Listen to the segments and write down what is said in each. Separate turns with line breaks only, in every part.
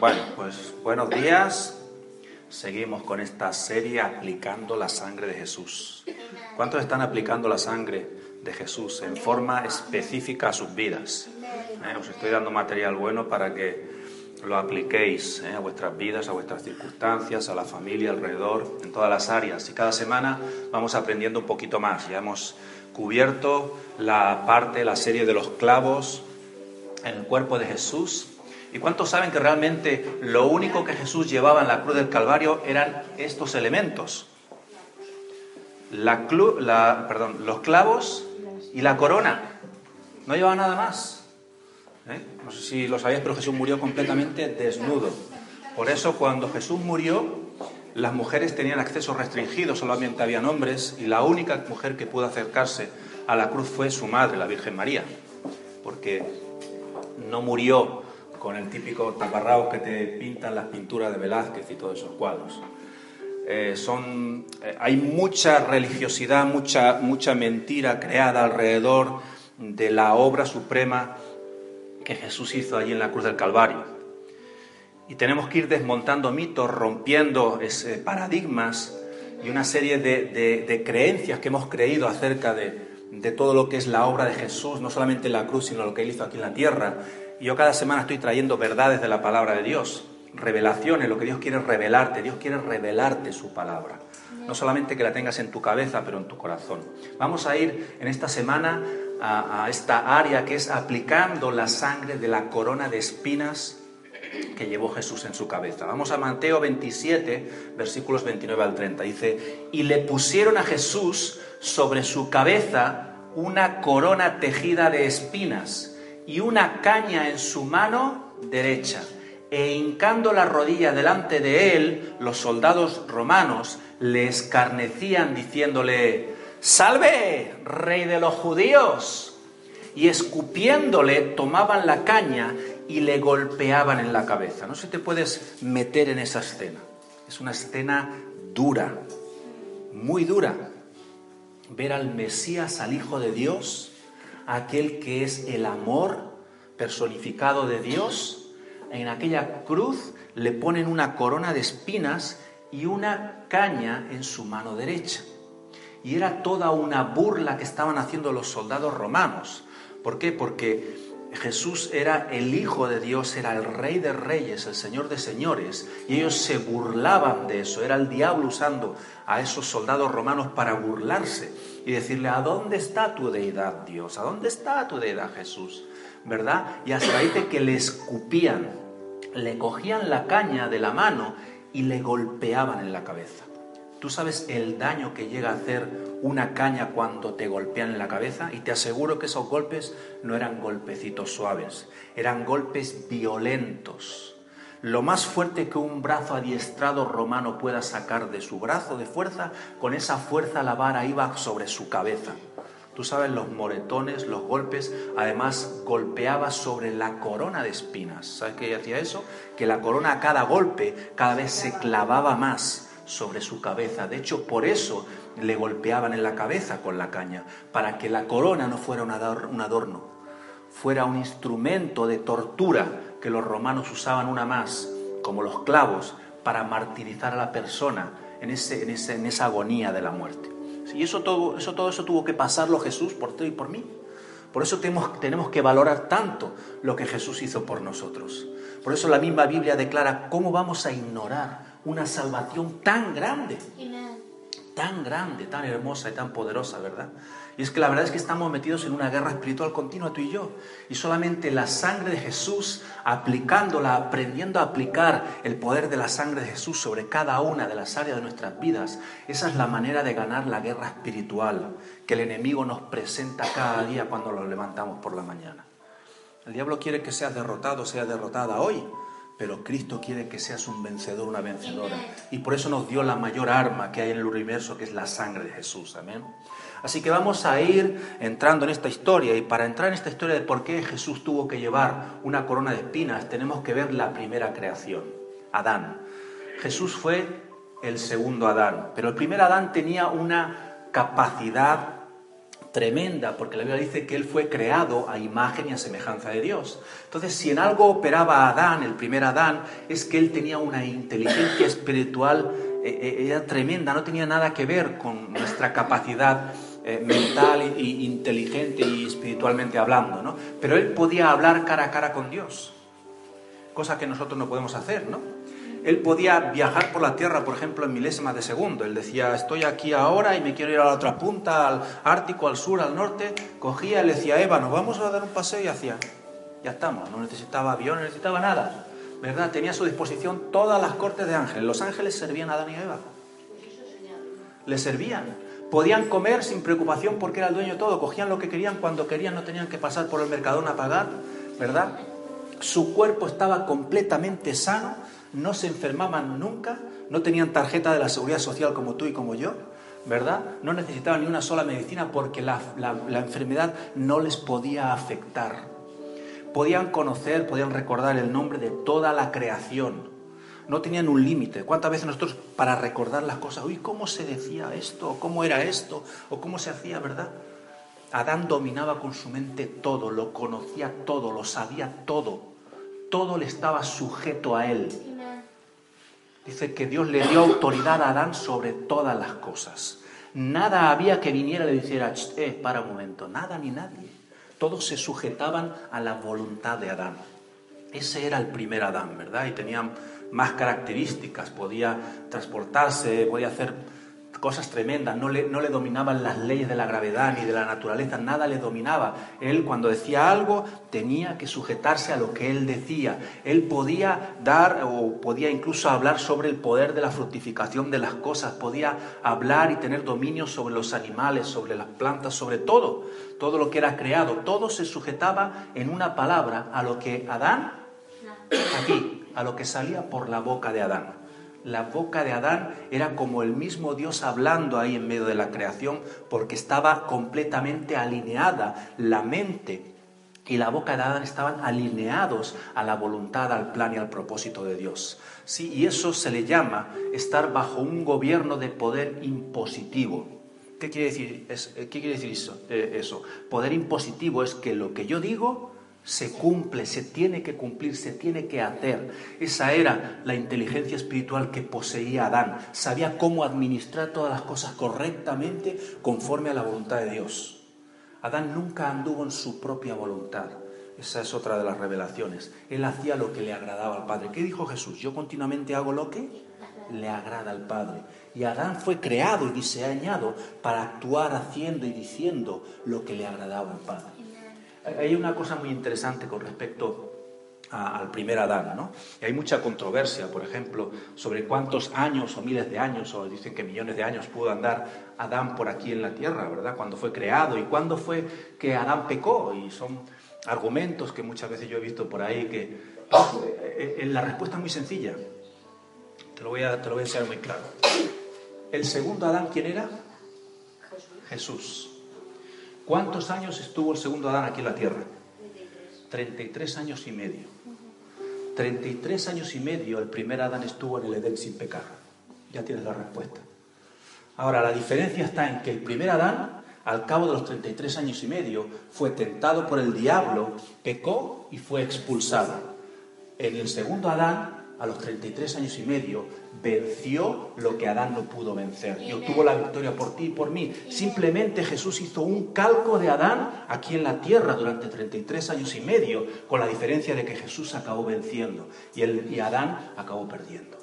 Bueno, pues buenos días. Seguimos con esta serie aplicando la sangre de Jesús. ¿Cuántos están aplicando la sangre de Jesús en forma específica a sus vidas? Eh, os estoy dando material bueno para que lo apliquéis eh, a vuestras vidas, a vuestras circunstancias, a la familia alrededor, en todas las áreas. Y cada semana vamos aprendiendo un poquito más. Ya hemos cubierto la parte, la serie de los clavos en el cuerpo de Jesús ¿Y cuántos saben que realmente lo único que Jesús llevaba en la cruz del Calvario eran estos elementos? La, perdón, los clavos y la corona. No llevaba nada más. ¿Eh? No sé si lo sabéis, pero Jesús murió completamente desnudo. Por eso cuando Jesús murió, las mujeres tenían acceso restringido, solamente habían hombres, y la única mujer que pudo acercarse a la cruz fue su madre, la Virgen María, porque no murió con el típico taparrabos que te pintan las pinturas de Velázquez y todos esos cuadros. Eh, son, eh, hay mucha religiosidad, mucha, mucha mentira creada alrededor de la obra suprema que Jesús hizo allí en la cruz del Calvario. Y tenemos que ir desmontando mitos, rompiendo paradigmas y una serie de, de, creencias que hemos creído acerca de, de todo lo que es la obra de Jesús, no solamente en la cruz, sino lo que él hizo aquí en la tierra yo cada semana estoy trayendo verdades de la palabra de Dios, revelaciones, lo que Dios quiere revelarte. Dios quiere revelarte su palabra. No solamente que la tengas en tu cabeza, pero en tu corazón. Vamos a ir en esta semana a, a esta área que es aplicando la sangre de la corona de espinas que llevó Jesús en su cabeza. Vamos a Mateo 27, versículos 29 al 30. Dice, y le pusieron a Jesús sobre su cabeza una corona tejida de espinas y una caña en su mano derecha. E hincando la rodilla delante de él, los soldados romanos le escarnecían diciéndole, Salve, rey de los judíos. Y escupiéndole tomaban la caña y le golpeaban en la cabeza. No se te puedes meter en esa escena. Es una escena dura, muy dura. Ver al Mesías, al Hijo de Dios, aquel que es el amor personificado de Dios, en aquella cruz le ponen una corona de espinas y una caña en su mano derecha. Y era toda una burla que estaban haciendo los soldados romanos. ¿Por qué? Porque Jesús era el Hijo de Dios, era el Rey de Reyes, el Señor de Señores, y ellos se burlaban de eso. Era el diablo usando a esos soldados romanos para burlarse y decirle, ¿a dónde está tu deidad, Dios? ¿A dónde está tu deidad, Jesús? ¿Verdad? Y hasta ahí de que le escupían, le cogían la caña de la mano y le golpeaban en la cabeza. ¿Tú sabes el daño que llega a hacer una caña cuando te golpean en la cabeza? Y te aseguro que esos golpes no eran golpecitos suaves, eran golpes violentos lo más fuerte que un brazo adiestrado romano pueda sacar de su brazo de fuerza, con esa fuerza la vara iba sobre su cabeza. Tú sabes los moretones, los golpes, además golpeaba sobre la corona de espinas. ¿Sabes qué hacía eso? Que la corona a cada golpe cada vez se clavaba más sobre su cabeza. De hecho, por eso le golpeaban en la cabeza con la caña, para que la corona no fuera un adorno, fuera un instrumento de tortura que los romanos usaban una más, como los clavos, para martirizar a la persona en, ese, en, ese, en esa agonía de la muerte. Y eso todo, eso todo eso tuvo que pasarlo Jesús por ti y por mí. Por eso tenemos, tenemos que valorar tanto lo que Jesús hizo por nosotros. Por eso la misma Biblia declara cómo vamos a ignorar una salvación tan grande, tan grande, tan hermosa y tan poderosa, ¿verdad? Y es que la verdad es que estamos metidos en una guerra espiritual continua tú y yo. Y solamente la sangre de Jesús, aplicándola, aprendiendo a aplicar el poder de la sangre de Jesús sobre cada una de las áreas de nuestras vidas, esa es la manera de ganar la guerra espiritual que el enemigo nos presenta cada día cuando lo levantamos por la mañana. El diablo quiere que seas derrotado, sea derrotada hoy, pero Cristo quiere que seas un vencedor, una vencedora. Y por eso nos dio la mayor arma que hay en el universo, que es la sangre de Jesús. Amén. Así que vamos a ir entrando en esta historia y para entrar en esta historia de por qué Jesús tuvo que llevar una corona de espinas, tenemos que ver la primera creación, Adán. Jesús fue el segundo Adán, pero el primer Adán tenía una capacidad tremenda, porque la Biblia dice que él fue creado a imagen y a semejanza de Dios. Entonces, si en algo operaba Adán, el primer Adán, es que él tenía una inteligencia espiritual eh, eh, era tremenda, no tenía nada que ver con nuestra capacidad eh, mental e inteligente y espiritualmente hablando, ¿no? Pero él podía hablar cara a cara con Dios, cosa que nosotros no podemos hacer, ¿no? Él podía viajar por la tierra, por ejemplo, en milésimas de segundo. Él decía, estoy aquí ahora y me quiero ir a la otra punta, al Ártico, al sur, al norte. Cogía, le decía, Eva, nos vamos a dar un paseo y hacía, ya estamos, no necesitaba avión, no necesitaba nada. ¿Verdad? Tenía a su disposición todas las cortes de ángeles. Los ángeles servían a Adán y a Eva. Le servían. Podían comer sin preocupación porque era el dueño de todo, cogían lo que querían cuando querían, no tenían que pasar por el mercadón a pagar, ¿verdad? Su cuerpo estaba completamente sano, no se enfermaban nunca, no tenían tarjeta de la seguridad social como tú y como yo, ¿verdad? No necesitaban ni una sola medicina porque la, enfermedad no les podía afectar. Podían conocer, podían recordar el nombre de toda la creación no tenían un límite. ¿Cuántas veces nosotros para recordar las cosas, uy, ¿cómo se decía esto? ¿Cómo era esto? ¿O cómo se hacía, verdad? Adán dominaba con su mente todo, lo conocía todo, lo sabía todo. Todo le estaba sujeto a él. Dice que Dios le dio autoridad a Adán sobre todas las cosas. Nada había que viniera y le dijera, eh, para un momento, nada ni nadie. Todos se sujetaban a la voluntad de Adán. Ese era el primer Adán, ¿verdad? Y tenían más características, podía transportarse, podía hacer cosas tremendas, no le, no le, dominaban las leyes de la gravedad ni de la naturaleza, nada le dominaba. Él cuando decía algo tenía que sujetarse a lo que él decía. Él podía dar o podía incluso hablar sobre el poder de la fructificación de las cosas, podía hablar y tener dominio sobre los animales, sobre las plantas, sobre todo, todo lo que era creado. Todo se sujetaba en una palabra a lo que Adán, aquí, a lo que salía por la boca de Adán. La boca de Adán era como el mismo Dios hablando ahí en medio de la creación porque estaba completamente alineada la mente y la boca de Adán estaban alineados a la voluntad, al plan y al propósito de Dios. Sí, y eso se le llama estar bajo un gobierno de poder impositivo. ¿Qué quiere decir, ¿qué quiere decir eso, eh, eso? Poder impositivo es que lo que yo digo se cumple, se tiene que cumplir, se tiene que hacer. Esa era la inteligencia espiritual que poseía Adán. Sabía cómo administrar todas las cosas correctamente conforme a la voluntad de Dios. Adán nunca anduvo en su propia voluntad. Esa es otra de las revelaciones. Él hacía lo que le agradaba al Padre. ¿Qué dijo Jesús? Yo continuamente hago lo que le agrada al Padre. Y Adán fue creado y diseñado para actuar haciendo y diciendo lo que le agradaba al Padre. Hay una cosa muy interesante con respecto al primer Adán, ¿no? Y hay mucha controversia, por ejemplo, sobre cuántos años o miles de años, o dicen que millones de años pudo andar Adán por aquí en la tierra, ¿verdad? Cuando fue creado y cuándo fue que Adán pecó. Y son argumentos que muchas veces yo he visto por ahí que eh, la respuesta es muy sencilla. Te lo voy a, te lo voy a enseñar muy claro. El segundo Adán, ¿quién era? Jesús. ¿Cuántos años estuvo el segundo Adán aquí en la tierra? 33 años y medio. 33 años y medio el primer Adán estuvo en el Edén sin pecar. Ya tienes la respuesta. Ahora, la diferencia está en que el primer Adán, al cabo de los 33 años y medio, fue tentado por el diablo, pecó y fue expulsado. En el segundo Adán, a los 33 años y medio, venció lo que Adán no pudo vencer y obtuvo la victoria por ti y por mí. Simplemente Jesús hizo un calco de Adán aquí en la tierra durante 33 años y medio, con la diferencia de que Jesús acabó venciendo y, el, y Adán acabó perdiendo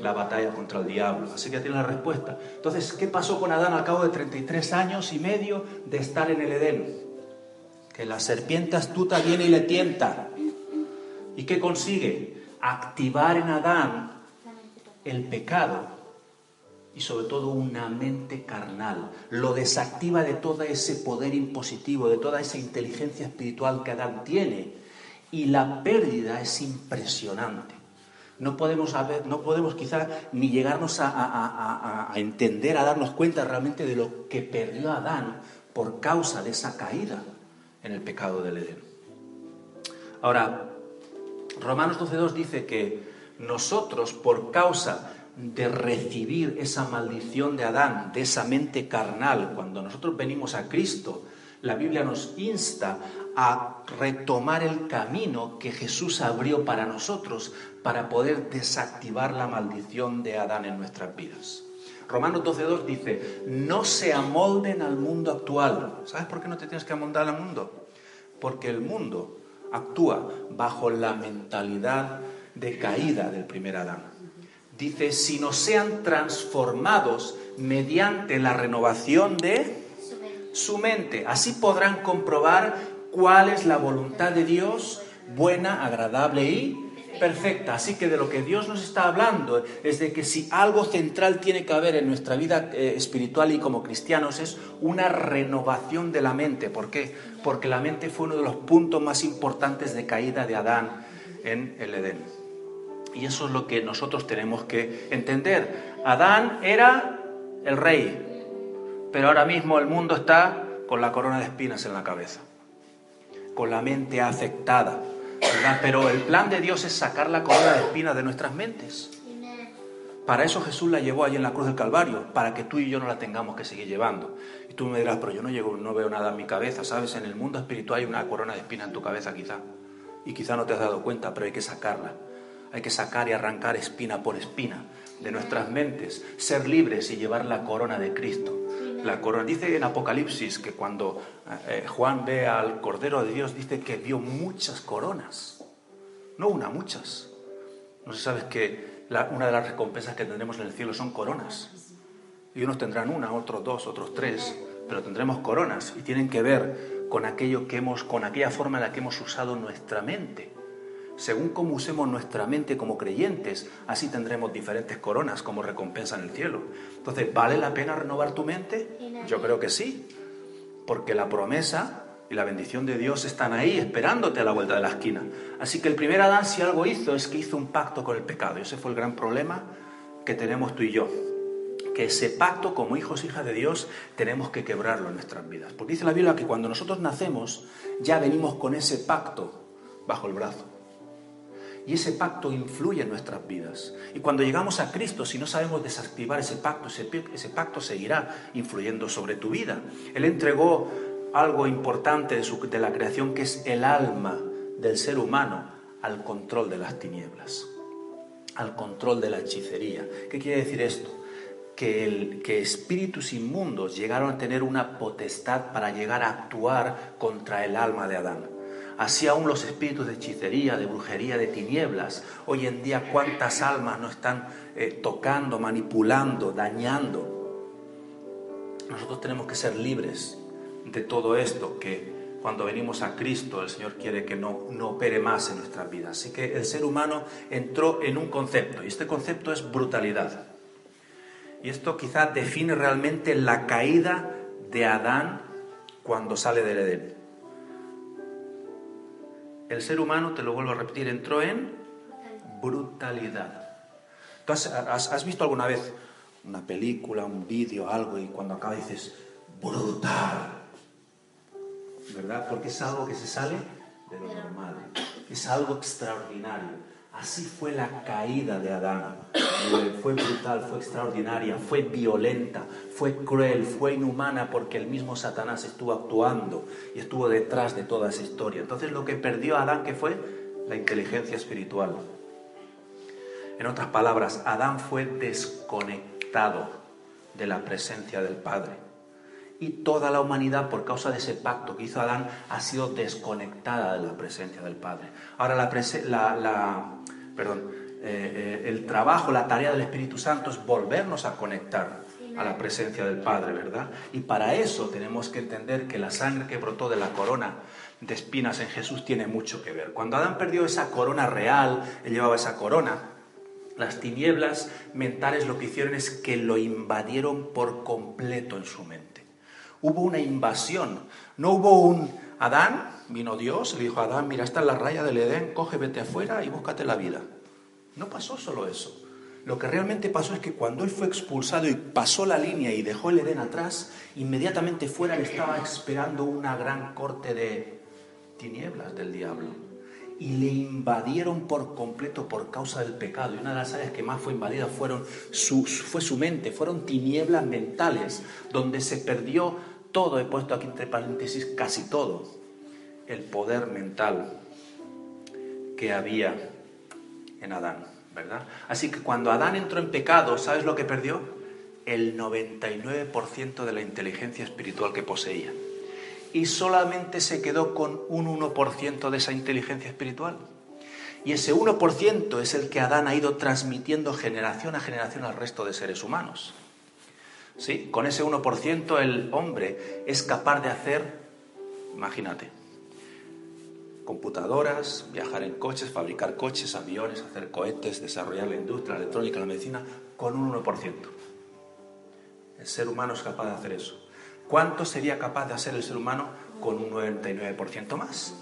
la batalla contra el diablo. Así que tiene la respuesta. Entonces, ¿qué pasó con Adán al cabo de 33 años y medio de estar en el Edén? Que la serpiente astuta viene y le tienta. ¿Y qué consigue? activar en Adán el pecado y sobre todo una mente carnal. Lo desactiva de todo ese poder impositivo, de toda esa inteligencia espiritual que Adán tiene. Y la pérdida es impresionante. No podemos, no podemos quizá ni llegarnos a, a entender, a darnos cuenta realmente de lo que perdió Adán por causa de esa caída en el pecado del Edén. Ahora, Romanos 12.2 dice que nosotros, por causa de recibir esa maldición de Adán, de esa mente carnal, cuando nosotros venimos a Cristo, la Biblia nos insta a retomar el camino que Jesús abrió para nosotros para poder desactivar la maldición de Adán en nuestras vidas. Romanos 12.2 dice, no se amolden al mundo actual. ¿Sabes por qué no te tienes que amoldar al mundo? Porque el mundo actúa bajo la mentalidad de caída del primer Adán. Dice, si no sean transformados mediante la renovación de su mente. Así podrán comprobar cuál es la voluntad de Dios, buena, agradable y perfecta. Así que de lo que Dios nos está hablando es de que si algo central tiene que haber en nuestra vida eh, espiritual y como cristianos es una renovación de la mente. ¿Por qué? Porque la mente fue uno de los puntos más importantes de caída de Adán en el Edén. Y eso es lo que nosotros tenemos que entender. Adán era el rey, pero ahora mismo el mundo está con la corona de espinas en la cabeza, con la mente afectada pero el plan de Dios es sacar la corona de espinas de nuestras mentes. Para eso Jesús la llevó allí en la cruz del Calvario, para que tú y yo no la tengamos que seguir llevando. Y tú me dirás, pero yo no, llego, no veo nada en mi cabeza, ¿sabes? En el mundo espiritual hay una corona de espinas en tu cabeza quizá. Y quizá no te has dado cuenta, pero hay que sacarla. Hay que sacar y arrancar espina por espina de nuestras mentes, ser libres y llevar la corona de Cristo la corona. Dice en Apocalipsis que cuando eh, Juan ve al Cordero de Dios, dice que vio muchas coronas. No una, muchas. No sé, sabes que una de las recompensas que tendremos en el cielo son coronas. Y unos tendrán una, otros dos, otros tres, pero tendremos coronas y tienen que ver con aquello que hemos, con aquella forma en la que hemos usado nuestra mente según cómo usemos nuestra mente como creyentes, así tendremos diferentes coronas como recompensa en el cielo. Entonces, ¿vale la pena renovar tu mente? Yo creo que sí, porque la promesa y la bendición de Dios están ahí esperándote a la vuelta de la esquina. Así que el primer Adán si algo hizo es que hizo un pacto con el pecado. Y ese fue el gran problema que tenemos tú y yo. Que ese pacto como hijos, hijas de Dios, tenemos que quebrarlo en nuestras vidas. Porque dice la Biblia que cuando nosotros nacemos ya venimos con ese pacto bajo el brazo. Y ese pacto influye en nuestras vidas. Y cuando llegamos a Cristo, si no sabemos desactivar ese pacto, ese, pacto seguirá influyendo sobre tu vida. Él entregó algo importante de, la creación, que es el alma del ser humano, al control de las tinieblas, al control de la hechicería. ¿Qué quiere decir esto? Que, espíritus inmundos llegaron a tener una potestad para llegar a actuar contra el alma de Adán. Así aún los espíritus de hechicería, de brujería, de tinieblas, hoy en día cuántas almas no están eh, tocando, manipulando, dañando. Nosotros tenemos que ser libres de todo esto que cuando venimos a Cristo el Señor quiere que no, no opere más en nuestras vidas. Así que el ser humano entró en un concepto y este concepto es brutalidad. Y esto quizás define realmente la caída de Adán cuando sale del Edén el ser humano, te lo vuelvo a repetir, entró en brutalidad. ¿Tú has, visto alguna vez una película, un vídeo, algo, y cuando acaba dices, brutal? ¿Verdad? Porque es algo que se sale de lo normal, es algo extraordinario. Así fue la caída de Adán. Fue brutal, fue extraordinaria, fue violenta, fue cruel, fue inhumana porque el mismo Satanás estuvo actuando y estuvo detrás de toda esa historia. Entonces lo que perdió Adán, que fue? La inteligencia espiritual. En otras palabras, Adán fue desconectado de la presencia del Padre. Y toda la humanidad, por causa de ese pacto que hizo Adán, ha sido desconectada de la presencia del Padre. Ahora, la, la perdón, eh, eh, el trabajo, la tarea del Espíritu Santo es volvernos a conectar a la presencia del Padre, ¿verdad? Y para eso tenemos que entender que la sangre que brotó de la corona de espinas en Jesús tiene mucho que ver. Cuando Adán perdió esa corona real, él llevaba esa corona, las tinieblas mentales lo que hicieron es que lo invadieron por completo en su mente. Hubo una invasión, no hubo un Adán, vino Dios, le dijo a Adán, mira, está en la raya del Edén, coge, vete afuera y búscate la vida. No pasó solo eso. Lo que realmente pasó es que cuando él fue expulsado y pasó la línea y dejó el Edén atrás, inmediatamente fuera le estaba esperando una gran corte de tinieblas del diablo. Y le invadieron por completo por causa del pecado. Y una de las áreas que más fue invadida fueron su, fue su mente, fueron tinieblas mentales, donde se perdió todo, he puesto aquí entre paréntesis casi todo, el poder mental que había en Adán. Así que cuando Adán entró en pecado, ¿sabes lo que perdió? El 99% de la inteligencia espiritual que poseía. Y solamente se quedó con un 1% de esa inteligencia espiritual. Y ese 1% es el que Adán ha ido transmitiendo generación a generación al resto de seres humanos. ¿Sí? Con ese 1% el hombre es capaz de hacer, imagínate, computadoras, viajar en coches, fabricar coches, aviones, hacer cohetes, desarrollar la industria, la electrónica, la medicina, con un 1%. El ser humano es capaz de hacer eso. ¿Cuánto sería capaz de hacer el ser humano con un 99% más?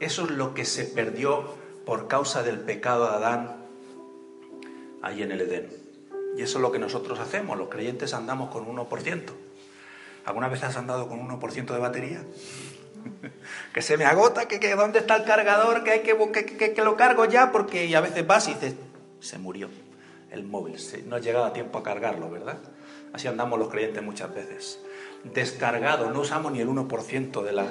Eso es lo que se perdió por causa del pecado de Adán ahí en el Edén. Y eso es lo que nosotros hacemos, los creyentes andamos con un 1%. ¿Alguna vez has andado con un 1% de batería? que se me agota, que, que dónde está el cargador, que hay que, que, lo cargo ya, porque a veces vas y dices, se murió el móvil, no ha llegado a tiempo a cargarlo, ¿verdad? Así andamos los creyentes muchas veces. Descargado, no usamos ni el 1% de la,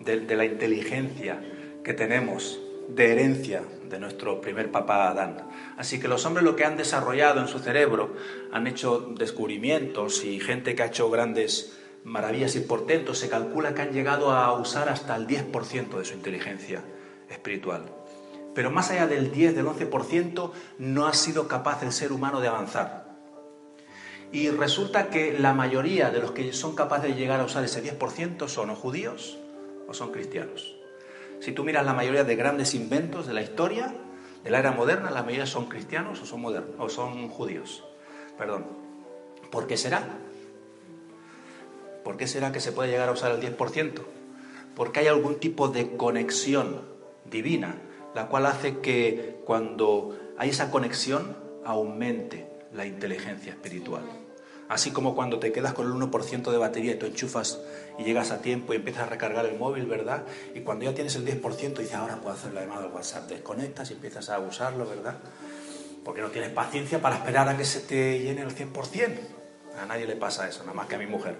de la inteligencia que tenemos de herencia de nuestro primer papá Adán. Así que los hombres lo que han desarrollado en su cerebro han hecho descubrimientos y gente que ha hecho grandes maravillas y portentos, se calcula que han llegado a usar hasta el 10% de su inteligencia espiritual. Pero más allá del 10, del 11%, no ha sido capaz el ser humano de avanzar. Y resulta que la mayoría de los que son capaces de llegar a usar ese 10% son o judíos o son cristianos. Si tú miras la mayoría de grandes inventos de la historia, de la era moderna, la mayoría son cristianos o son, modernos, o son judíos. Perdón. ¿Por qué será? ¿Por qué será que se puede llegar a usar el 10%? Porque hay algún tipo de conexión divina, la cual hace que cuando hay esa conexión aumente la inteligencia espiritual. Así como cuando te quedas con el 1% de batería y tú enchufas y llegas a tiempo y empiezas a recargar el móvil, ¿verdad? Y cuando ya tienes el 10% dices, ahora puedo hacer la llamada al WhatsApp, desconectas y empiezas a usarlo, ¿verdad? Porque no tienes paciencia para esperar a que se te llene el 100%. A nadie le pasa eso, nada más que a mi mujer.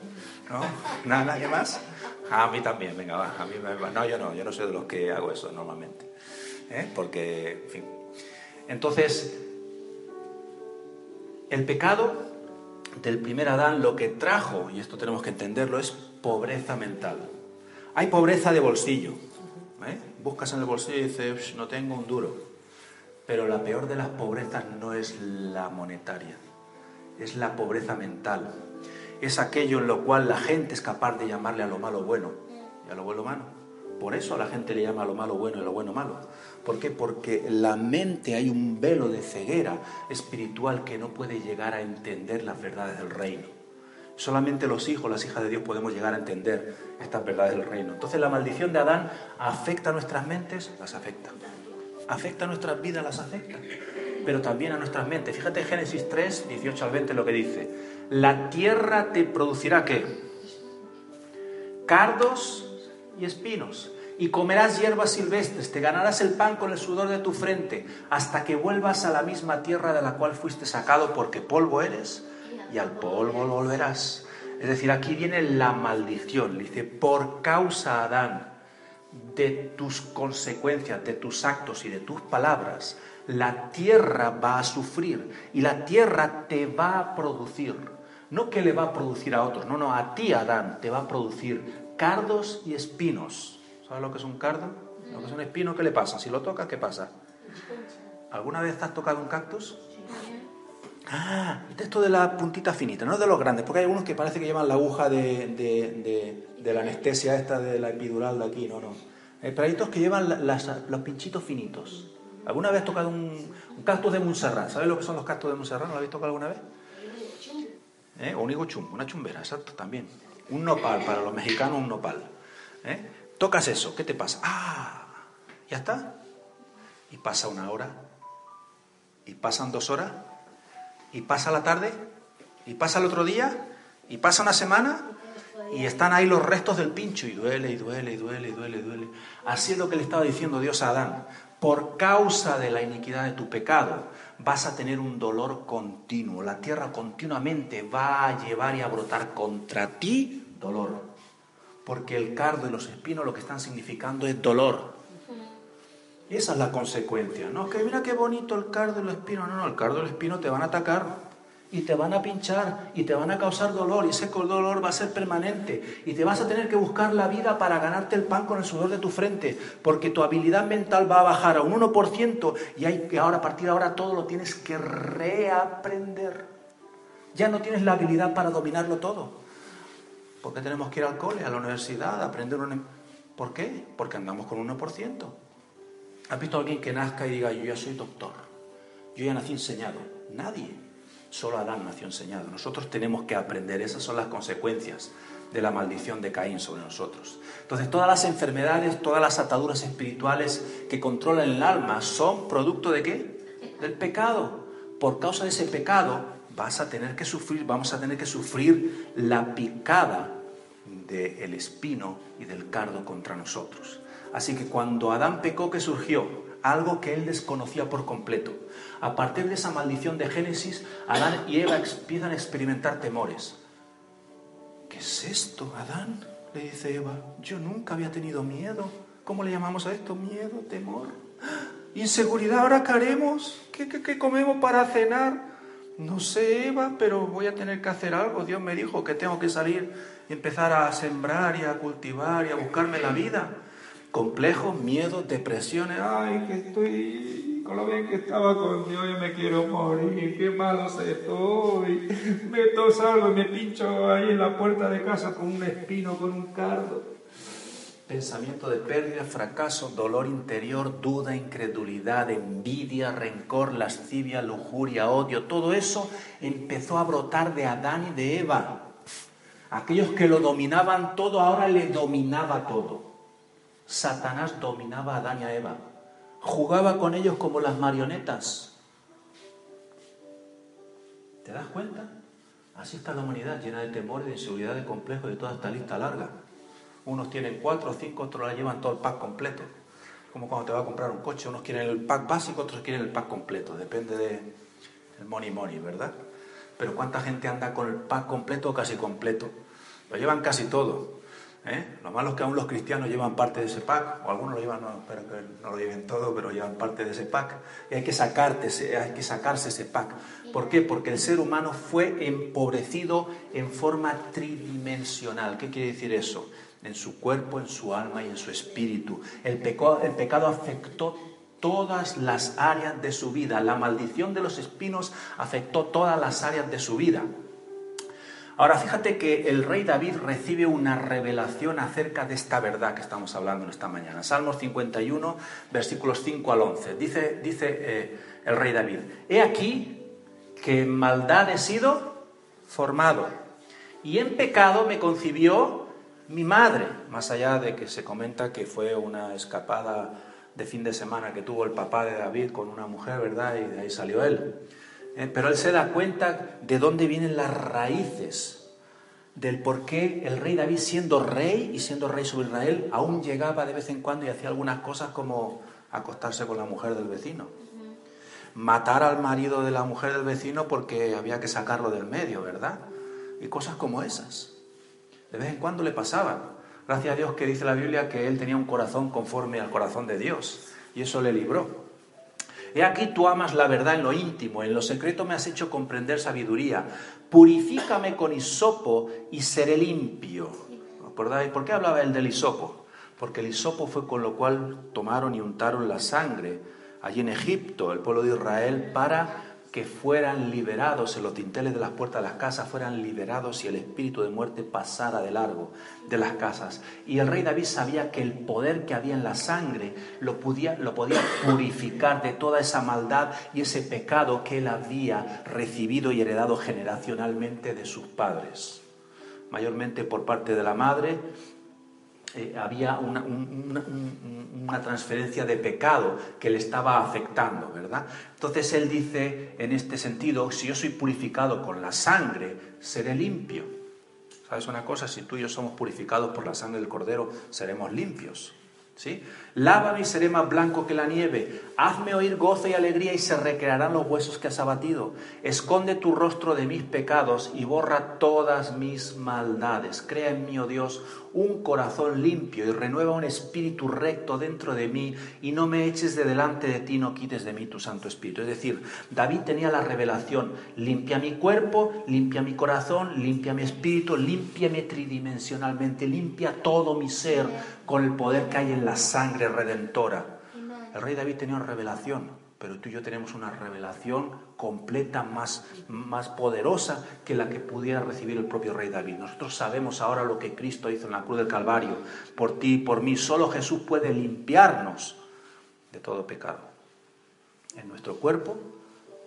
¿No? ¿Nada, ¿Nadie más? A mí también, venga, va. A mí me... No, yo no, yo no soy de los que hago eso normalmente. ¿eh? Porque, en fin. Entonces, el pecado del primer Adán lo que trajo, y esto tenemos que entenderlo, es pobreza mental. Hay pobreza de bolsillo. ¿eh? Buscas en el bolsillo y dices, no tengo un duro. Pero la peor de las pobrezas no es la monetaria es la pobreza mental. Es aquello en lo cual la gente es capaz de llamarle a lo malo bueno y a lo bueno malo. Por eso la gente le llama a lo malo bueno y a lo bueno malo. ¿Por qué? Porque la mente hay un velo de ceguera espiritual que no puede llegar a entender las verdades del reino. Solamente los hijos, las hijas de Dios podemos llegar a entender estas verdades del reino. Entonces la maldición de Adán afecta a nuestras mentes, las afecta. Afecta a nuestras vidas, las afecta pero también a nuestras mentes. Fíjate Génesis 3, 18 al 20 lo que dice. La tierra te producirá qué? Cardos y espinos. Y comerás hierbas silvestres, te ganarás el pan con el sudor de tu frente, hasta que vuelvas a la misma tierra de la cual fuiste sacado, porque polvo eres y al polvo volverás. Es decir, aquí viene la maldición. Dice, por causa, Adán, de tus consecuencias, de tus actos y de tus palabras, la tierra va a sufrir y la tierra te va a producir. No que le va a producir a otros, no, no, a ti, Adán, te va a producir cardos y espinos. ¿Sabes lo que es un cardo? Lo que es un espino, ¿qué le pasa? Si lo tocas, ¿qué pasa? ¿Alguna vez has tocado un cactus? Ah, esto de la puntita finita, no de los grandes, porque hay algunos que parece que llevan la aguja de, la anestesia esta de la epidural de aquí, no, no. Hay pero que llevan los pinchitos finitos. ¿Alguna vez has tocado un, cactus de Montserrat? ¿Sabes lo que son los cactus de Montserrat? ¿No lo habéis tocado alguna vez? ¿Eh? O un higo chum, una chumbera, exacto, también. Un nopal, para los mexicanos un nopal. ¿Eh? Tocas eso, ¿qué te pasa? ¡Ah! ¿Ya está? Y pasa una hora, y pasan dos horas, y pasa la tarde, y pasa el otro día, y pasa una semana, y están ahí los restos del pincho, y duele, y duele, y duele, y duele, y duele. Así es lo que le estaba diciendo Dios a Adán. Por causa de la iniquidad de tu pecado, vas a tener un dolor continuo. La tierra continuamente va a llevar y a brotar contra ti dolor. Porque el cardo y los espinos lo que están significando es dolor. Esa es la consecuencia. No, que mira qué bonito el cardo y los espinos. No, no, el cardo y el espino te van a atacar y te van a pinchar y te van a causar dolor y ese dolor va a ser permanente y te vas a tener que buscar la vida para ganarte el pan con el sudor de tu frente porque tu habilidad mental va a bajar a un 1% y hay que ahora a partir de ahora todo lo tienes que reaprender. Ya no tienes la habilidad para dominarlo todo. ¿Por qué tenemos que ir al cole, a la universidad, aprender un... Em-? ¿Por qué? Porque andamos con un 1%. ¿Has visto a alguien que nazca y diga, yo ya soy doctor? Yo ya nací enseñado. Nadie. Solo Adán nació enseñado. Nosotros tenemos que aprender. Esas son las consecuencias de la maldición de Caín sobre nosotros. Entonces, todas las enfermedades, todas las ataduras espirituales que controlan el alma son producto de qué? Del pecado. Por causa de ese pecado vas a tener que sufrir, vamos a tener que sufrir la picada del espino y del cardo contra nosotros. Así que cuando Adán pecó, ¿qué surgió? Algo que él desconocía por completo. A partir de esa maldición de Génesis, Adán y Eva empiezan a experimentar temores. ¿Qué es esto, Adán? Le dice Eva. Yo nunca había tenido miedo. ¿Cómo le llamamos a esto? Miedo, temor. Inseguridad, ¿ahora qué haremos? ¿Qué, qué comemos para cenar? No sé, Eva, pero voy a tener que hacer algo. Dios me dijo que tengo que salir y empezar a sembrar y a cultivar y a buscarme la vida. Complejos, miedos, depresiones. Ay, que estoy con lo bien que estaba con Dios, yo me quiero morir, qué malo estoy. Me salgo y me pincho ahí en la puerta de casa con un espino, con un cardo. Pensamiento de pérdida, fracaso, dolor interior, duda, incredulidad, envidia, rencor, lascivia, lujuria, odio, todo eso empezó a brotar de Adán y de Eva. Aquellos que lo dominaban todo, ahora le dominaba todo. Satanás dominaba a Adán y a Eva jugaba con ellos como las marionetas. ¿Te das cuenta? Así está la humanidad, llena de temores, de inseguridad, de complejos, de toda esta lista larga. Unos tienen cuatro o cinco, otros la llevan todo el pack completo. Como cuando te va a comprar un coche, unos quieren el pack básico, otros quieren el pack completo. Depende del de money money, ¿verdad? Pero ¿cuánta gente anda con el pack completo o casi completo? Lo llevan casi todo. ¿Eh? Lo malo es que aún los cristianos llevan parte de ese pack, o algunos lo llevan, no, espero que no lo lleven todo, pero llevan parte de ese pack. Y hay que, sacarte, hay que sacarse ese pack. ¿Por qué? Porque el ser humano fue empobrecido en forma tridimensional. ¿Qué quiere decir eso? En su cuerpo, en su alma y en su espíritu. El, el pecado afectó todas las áreas de su vida. La maldición de los espinos afectó todas las áreas de su vida. Ahora fíjate que el rey David recibe una revelación acerca de esta verdad que estamos hablando en esta mañana. Salmos 51, versículos 5 al 11. Dice, dice eh, el rey David, he aquí que en maldad he sido formado y en pecado me concibió mi madre, más allá de que se comenta que fue una escapada de fin de semana que tuvo el papá de David con una mujer, ¿verdad? Y de ahí salió él. Eh, pero él se da cuenta de dónde vienen las raíces del por qué el rey David, siendo rey y siendo rey sobre Israel, aún llegaba de vez en cuando y hacía algunas cosas como acostarse con la mujer del vecino. Matar al marido de la mujer del vecino porque había que sacarlo del medio, ¿verdad? Y cosas como esas. De vez en cuando le pasaban. Gracias a Dios que dice la Biblia que él tenía un corazón conforme al corazón de Dios. Y eso le libró. He aquí tú amas la verdad en lo íntimo, en lo secreto me has hecho comprender sabiduría. Purifícame con hisopo y seré limpio. ¿Por qué hablaba él del hisopo? Porque el hisopo fue con lo cual tomaron y untaron la sangre allí en Egipto, el pueblo de Israel, para que fueran liberados en los tinteles de las puertas de las casas, fueran liberados y el espíritu de muerte pasara de largo de las casas. Y el rey David sabía que el poder que había en la sangre lo podía, lo podía purificar de toda esa maldad y ese pecado que él había recibido y heredado generacionalmente de sus padres, mayormente por parte de la madre eh, había una, una, transferencia de pecado que le estaba afectando, ¿verdad? Entonces él dice, en este sentido, si yo soy purificado con la sangre, seré limpio. ¿Sabes una cosa? Si tú y yo somos purificados por la sangre del Cordero, seremos limpios. ¿Sí? Lávame y seré más blanco que la nieve. Hazme oír gozo y alegría y se recrearán los huesos que has abatido. Esconde tu rostro de mis pecados y borra todas mis maldades. Crea en mí, oh Dios, un corazón limpio y renueva un espíritu recto dentro de mí y no me eches de delante de ti, no quites de mí tu Santo Espíritu. Es decir, David tenía la revelación, limpia mi cuerpo, limpia mi corazón, limpia mi espíritu, límpiame tridimensionalmente, limpia todo mi ser con el poder que hay en la sangre redentora. El rey David tenía una revelación pero tú y yo tenemos una revelación completa, más, más poderosa que la que pudiera recibir el propio rey David. Nosotros sabemos ahora lo que Cristo hizo en la cruz del Calvario, por ti y por mí. Solo Jesús puede limpiarnos de todo pecado, en nuestro cuerpo,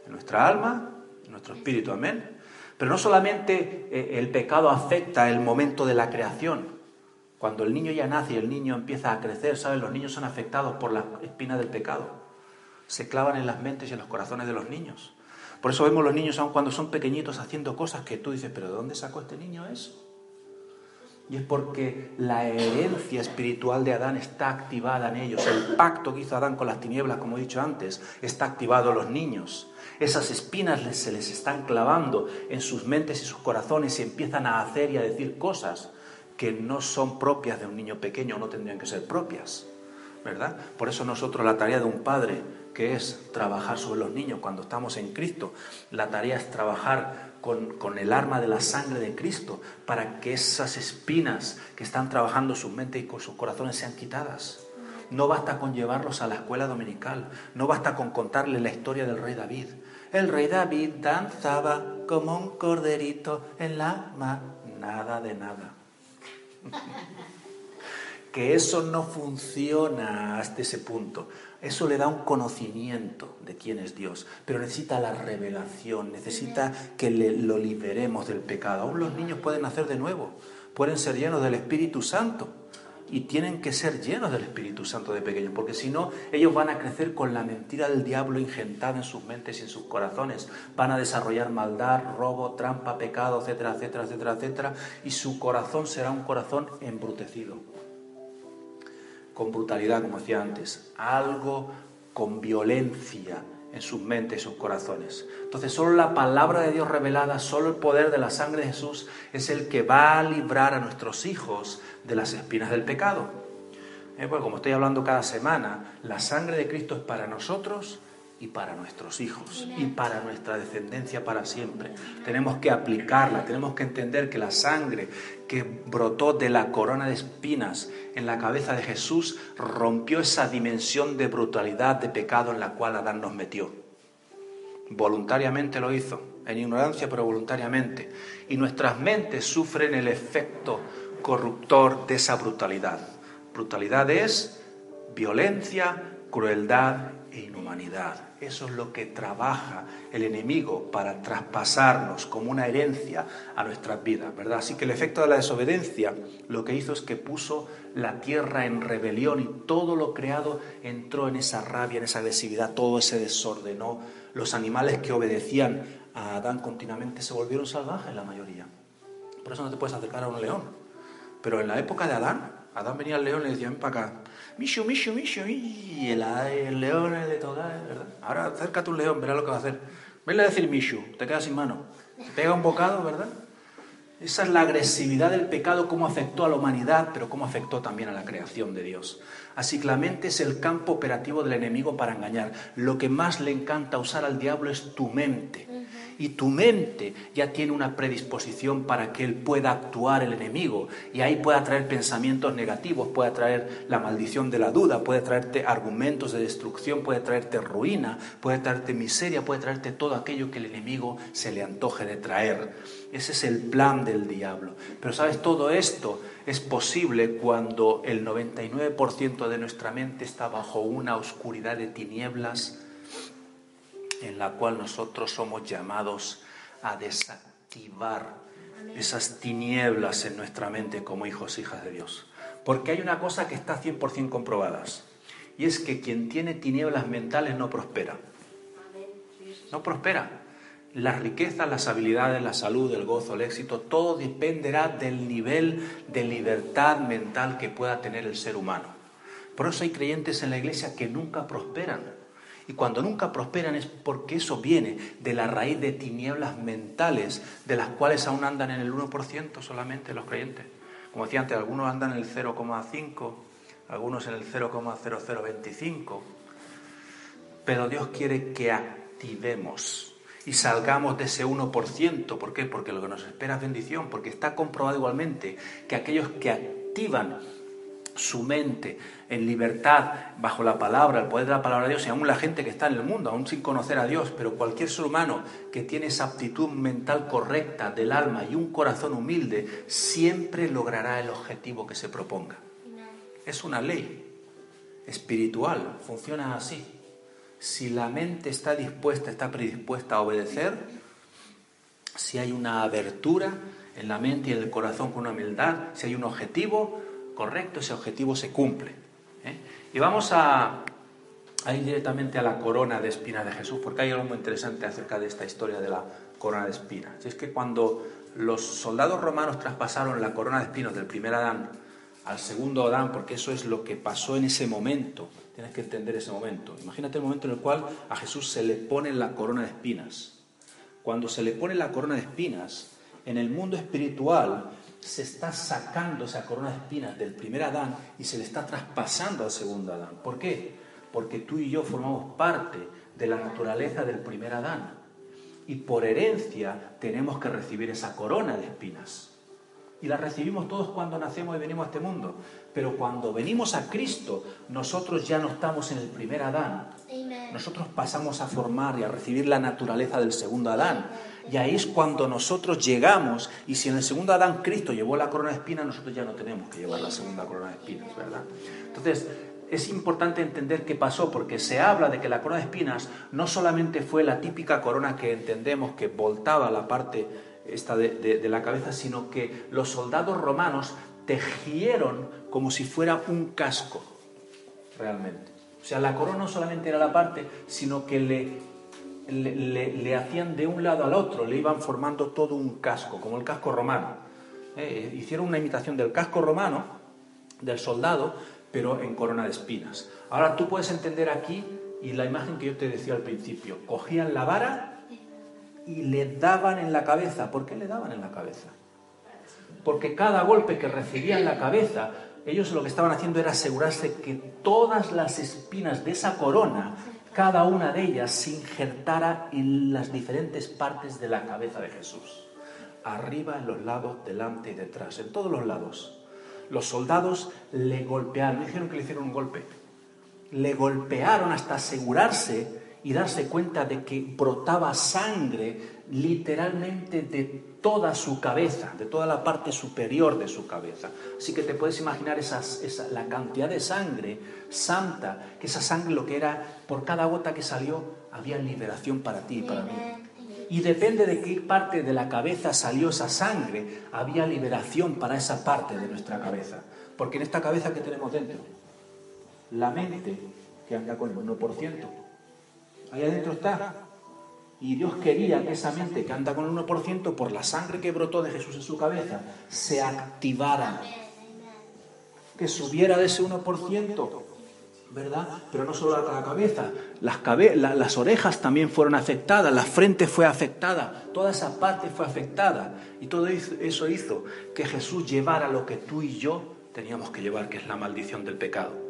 en nuestra alma, en nuestro espíritu, amén. Pero no solamente eh, el pecado afecta el momento de la creación, cuando el niño ya nace y el niño empieza a crecer, ¿sabes? Los niños son afectados por la espina del pecado se clavan en las mentes y en los corazones de los niños. Por eso vemos los niños, aun cuando son pequeñitos, haciendo cosas que tú dices, pero ¿de dónde sacó este niño eso? Y es porque la herencia espiritual de Adán está activada en ellos. El pacto que hizo Adán con las tinieblas, como he dicho antes, está activado en los niños. Esas espinas se les están clavando en sus mentes y sus corazones y empiezan a hacer y a decir cosas que no son propias de un niño pequeño, no tendrían que ser propias. ¿Verdad? Por eso nosotros la tarea de un padre que es trabajar sobre los niños cuando estamos en Cristo. La tarea es trabajar con, el arma de la sangre de Cristo para que esas espinas que están trabajando sus mentes y con sus corazones sean quitadas. No basta con llevarlos a la escuela dominical, no basta con contarles la historia del rey David. El rey David danzaba como un corderito en la mar. Nada de nada. que eso no funciona hasta ese punto. Eso le da un conocimiento de quién es Dios, pero necesita la revelación, necesita que lo liberemos del pecado. Aún los niños pueden nacer de nuevo, pueden ser llenos del Espíritu Santo y tienen que ser llenos del Espíritu Santo de pequeños, porque si no, ellos van a crecer con la mentira del diablo ingentada en sus mentes y en sus corazones. Van a desarrollar maldad, robo, trampa, pecado, etcétera, etcétera, etcétera, etcétera, y su corazón será un corazón embrutecido con brutalidad, como decía antes, algo con violencia en sus mentes y sus corazones. Entonces solo la palabra de Dios revelada, solo el poder de la sangre de Jesús es el que va a librar a nuestros hijos de las espinas del pecado. Eh, pues como estoy hablando cada semana, la sangre de Cristo es para nosotros y para nuestros hijos y para nuestra descendencia para siempre. Tenemos que aplicarla, tenemos que entender que la sangre que brotó de la corona de espinas en la cabeza de Jesús rompió esa dimensión de brutalidad, de pecado en la cual Adán nos metió. Voluntariamente lo hizo, en ignorancia pero voluntariamente. Y nuestras mentes sufren el efecto corruptor de esa brutalidad. Brutalidad es violencia, crueldad inhumanidad. Eso es lo que trabaja el enemigo para traspasarnos como una herencia a nuestras vidas, ¿verdad? Así que el efecto de la desobediencia lo que hizo es que puso la tierra en rebelión y todo lo creado entró en esa rabia, en esa agresividad, todo ese desordenó. Los animales que obedecían a Adán continuamente se volvieron salvajes la mayoría. Por eso no te puedes acercar a un león. Pero en la época de Adán, Adán venía al león y le decía, ven para acá, Mishu, Mishu, Mishu, y el, león le toca, ¿verdad? Ahora acércate un león, verá lo que va a hacer. Venle a decir Mishu, te quedas sin mano. pega un bocado, ¿verdad? Esa es la agresividad del pecado, cómo afectó a la humanidad, pero cómo afectó también a la creación de Dios. Así que la mente es el campo operativo del enemigo para engañar. Lo que más le encanta usar al diablo es tu mente y tu mente ya tiene una predisposición para que él pueda actuar el enemigo y ahí pueda traer pensamientos negativos, puede traer la maldición de la duda, puede traerte argumentos de destrucción, puede traerte ruina, puede traerte miseria, puede traerte todo aquello que el enemigo se le antoje de traer. Ese es el plan del diablo. Pero sabes, todo esto es posible cuando el 99% de nuestra mente está bajo una oscuridad de tinieblas en la cual nosotros somos llamados a desactivar esas tinieblas en nuestra mente como hijos e hijas de Dios. Porque hay una cosa que está 100% comprobada. Y es que quien tiene tinieblas mentales no prospera. No prospera. Las riquezas, las habilidades, la salud, el gozo, el éxito, todo dependerá del nivel de libertad mental que pueda tener el ser humano. Por eso hay creyentes en la iglesia que nunca prosperan. Y cuando nunca prosperan es porque eso viene de la raíz de tinieblas mentales, de las cuales aún andan en el 1% solamente los creyentes. Como decía antes, algunos andan en el 0,5, algunos en el 0,0025. Pero Dios quiere que activemos y salgamos de ese 1%. ¿Por qué? Porque lo que nos espera es bendición, porque está comprobado igualmente que aquellos que activan su mente en libertad bajo la palabra, el poder de la palabra de Dios, y aún la gente que está en el mundo, aún sin conocer a Dios, pero cualquier ser humano que tiene esa aptitud mental correcta del alma y un corazón humilde, siempre logrará el objetivo que se proponga. Es una ley espiritual, funciona así si la mente está dispuesta, está predispuesta a obedecer, si hay una abertura en la mente y en el corazón con una humildad, si hay un objetivo correcto, ese objetivo se cumple. ¿eh? Y vamos a, ir directamente a la corona de espinas de Jesús, porque hay algo muy interesante acerca de esta historia de la corona de espinas. es que cuando los soldados romanos traspasaron la corona de espinos del primer Adán al segundo Adán, porque eso es lo que pasó en ese momento, Tienes que entender ese momento. Imagínate el momento en el cual a Jesús se le pone la corona de espinas. Cuando se le pone la corona de espinas, en el mundo espiritual se está sacando esa corona de espinas del primer Adán y se le está traspasando al segundo Adán. ¿Por qué? Porque tú y yo formamos parte de la naturaleza del primer Adán. Y por herencia tenemos que recibir esa corona de espinas. Y la recibimos todos cuando nacemos y venimos a este mundo. Pero cuando venimos a Cristo, nosotros ya no estamos en el primer Adán. Nosotros pasamos a formar y a recibir la naturaleza del segundo Adán. Y ahí es cuando nosotros llegamos, y si en el segundo Adán Cristo llevó la corona de espinas, nosotros ya no tenemos que llevar la segunda corona de espinas, ¿verdad? Entonces, es importante entender qué pasó, porque se habla de que la corona de espinas no solamente fue la típica corona que entendemos que voltaba la parte esta de, de la cabeza, sino que los soldados romanos tejieron como si fuera un casco, realmente. O sea, la corona no solamente era la parte, sino que le, le, hacían de un lado al otro, le iban formando todo un casco, como el casco romano. Eh, hicieron una imitación del casco romano, del soldado, pero en corona de espinas. Ahora tú puedes entender aquí, y la imagen que yo te decía al principio, cogían la vara y le daban en la cabeza. ¿Por qué le daban en la cabeza? porque cada golpe que recibía en la cabeza, ellos lo que estaban haciendo era asegurarse que todas las espinas de esa corona, cada una de ellas, se injertara en las diferentes partes de la cabeza de Jesús. Arriba, en los lados, delante y detrás, en todos los lados. Los soldados le golpearon, no dijeron que le hicieron un golpe, le golpearon hasta asegurarse y darse cuenta de que brotaba sangre literalmente de toda su cabeza, de toda la parte superior de su cabeza. Así que te puedes imaginar esa, la cantidad de sangre santa, que esa sangre lo que era, por cada gota que salió, había liberación para ti y para mí. Y depende de qué parte de la cabeza salió esa sangre, había liberación para esa parte de nuestra cabeza. Porque en esta cabeza que tenemos dentro, la mente, que anda con el 1%, ahí adentro está y Dios quería que esa mente que anda con el 1% por la sangre que brotó de Jesús en su cabeza se activara. Que subiera de ese 1%, ¿verdad? Pero no solo la cabeza, las, las orejas también fueron afectadas, la frente fue afectada, toda esa parte fue afectada. Y todo eso hizo que Jesús llevara lo que tú y yo teníamos que llevar, que es la maldición del pecado.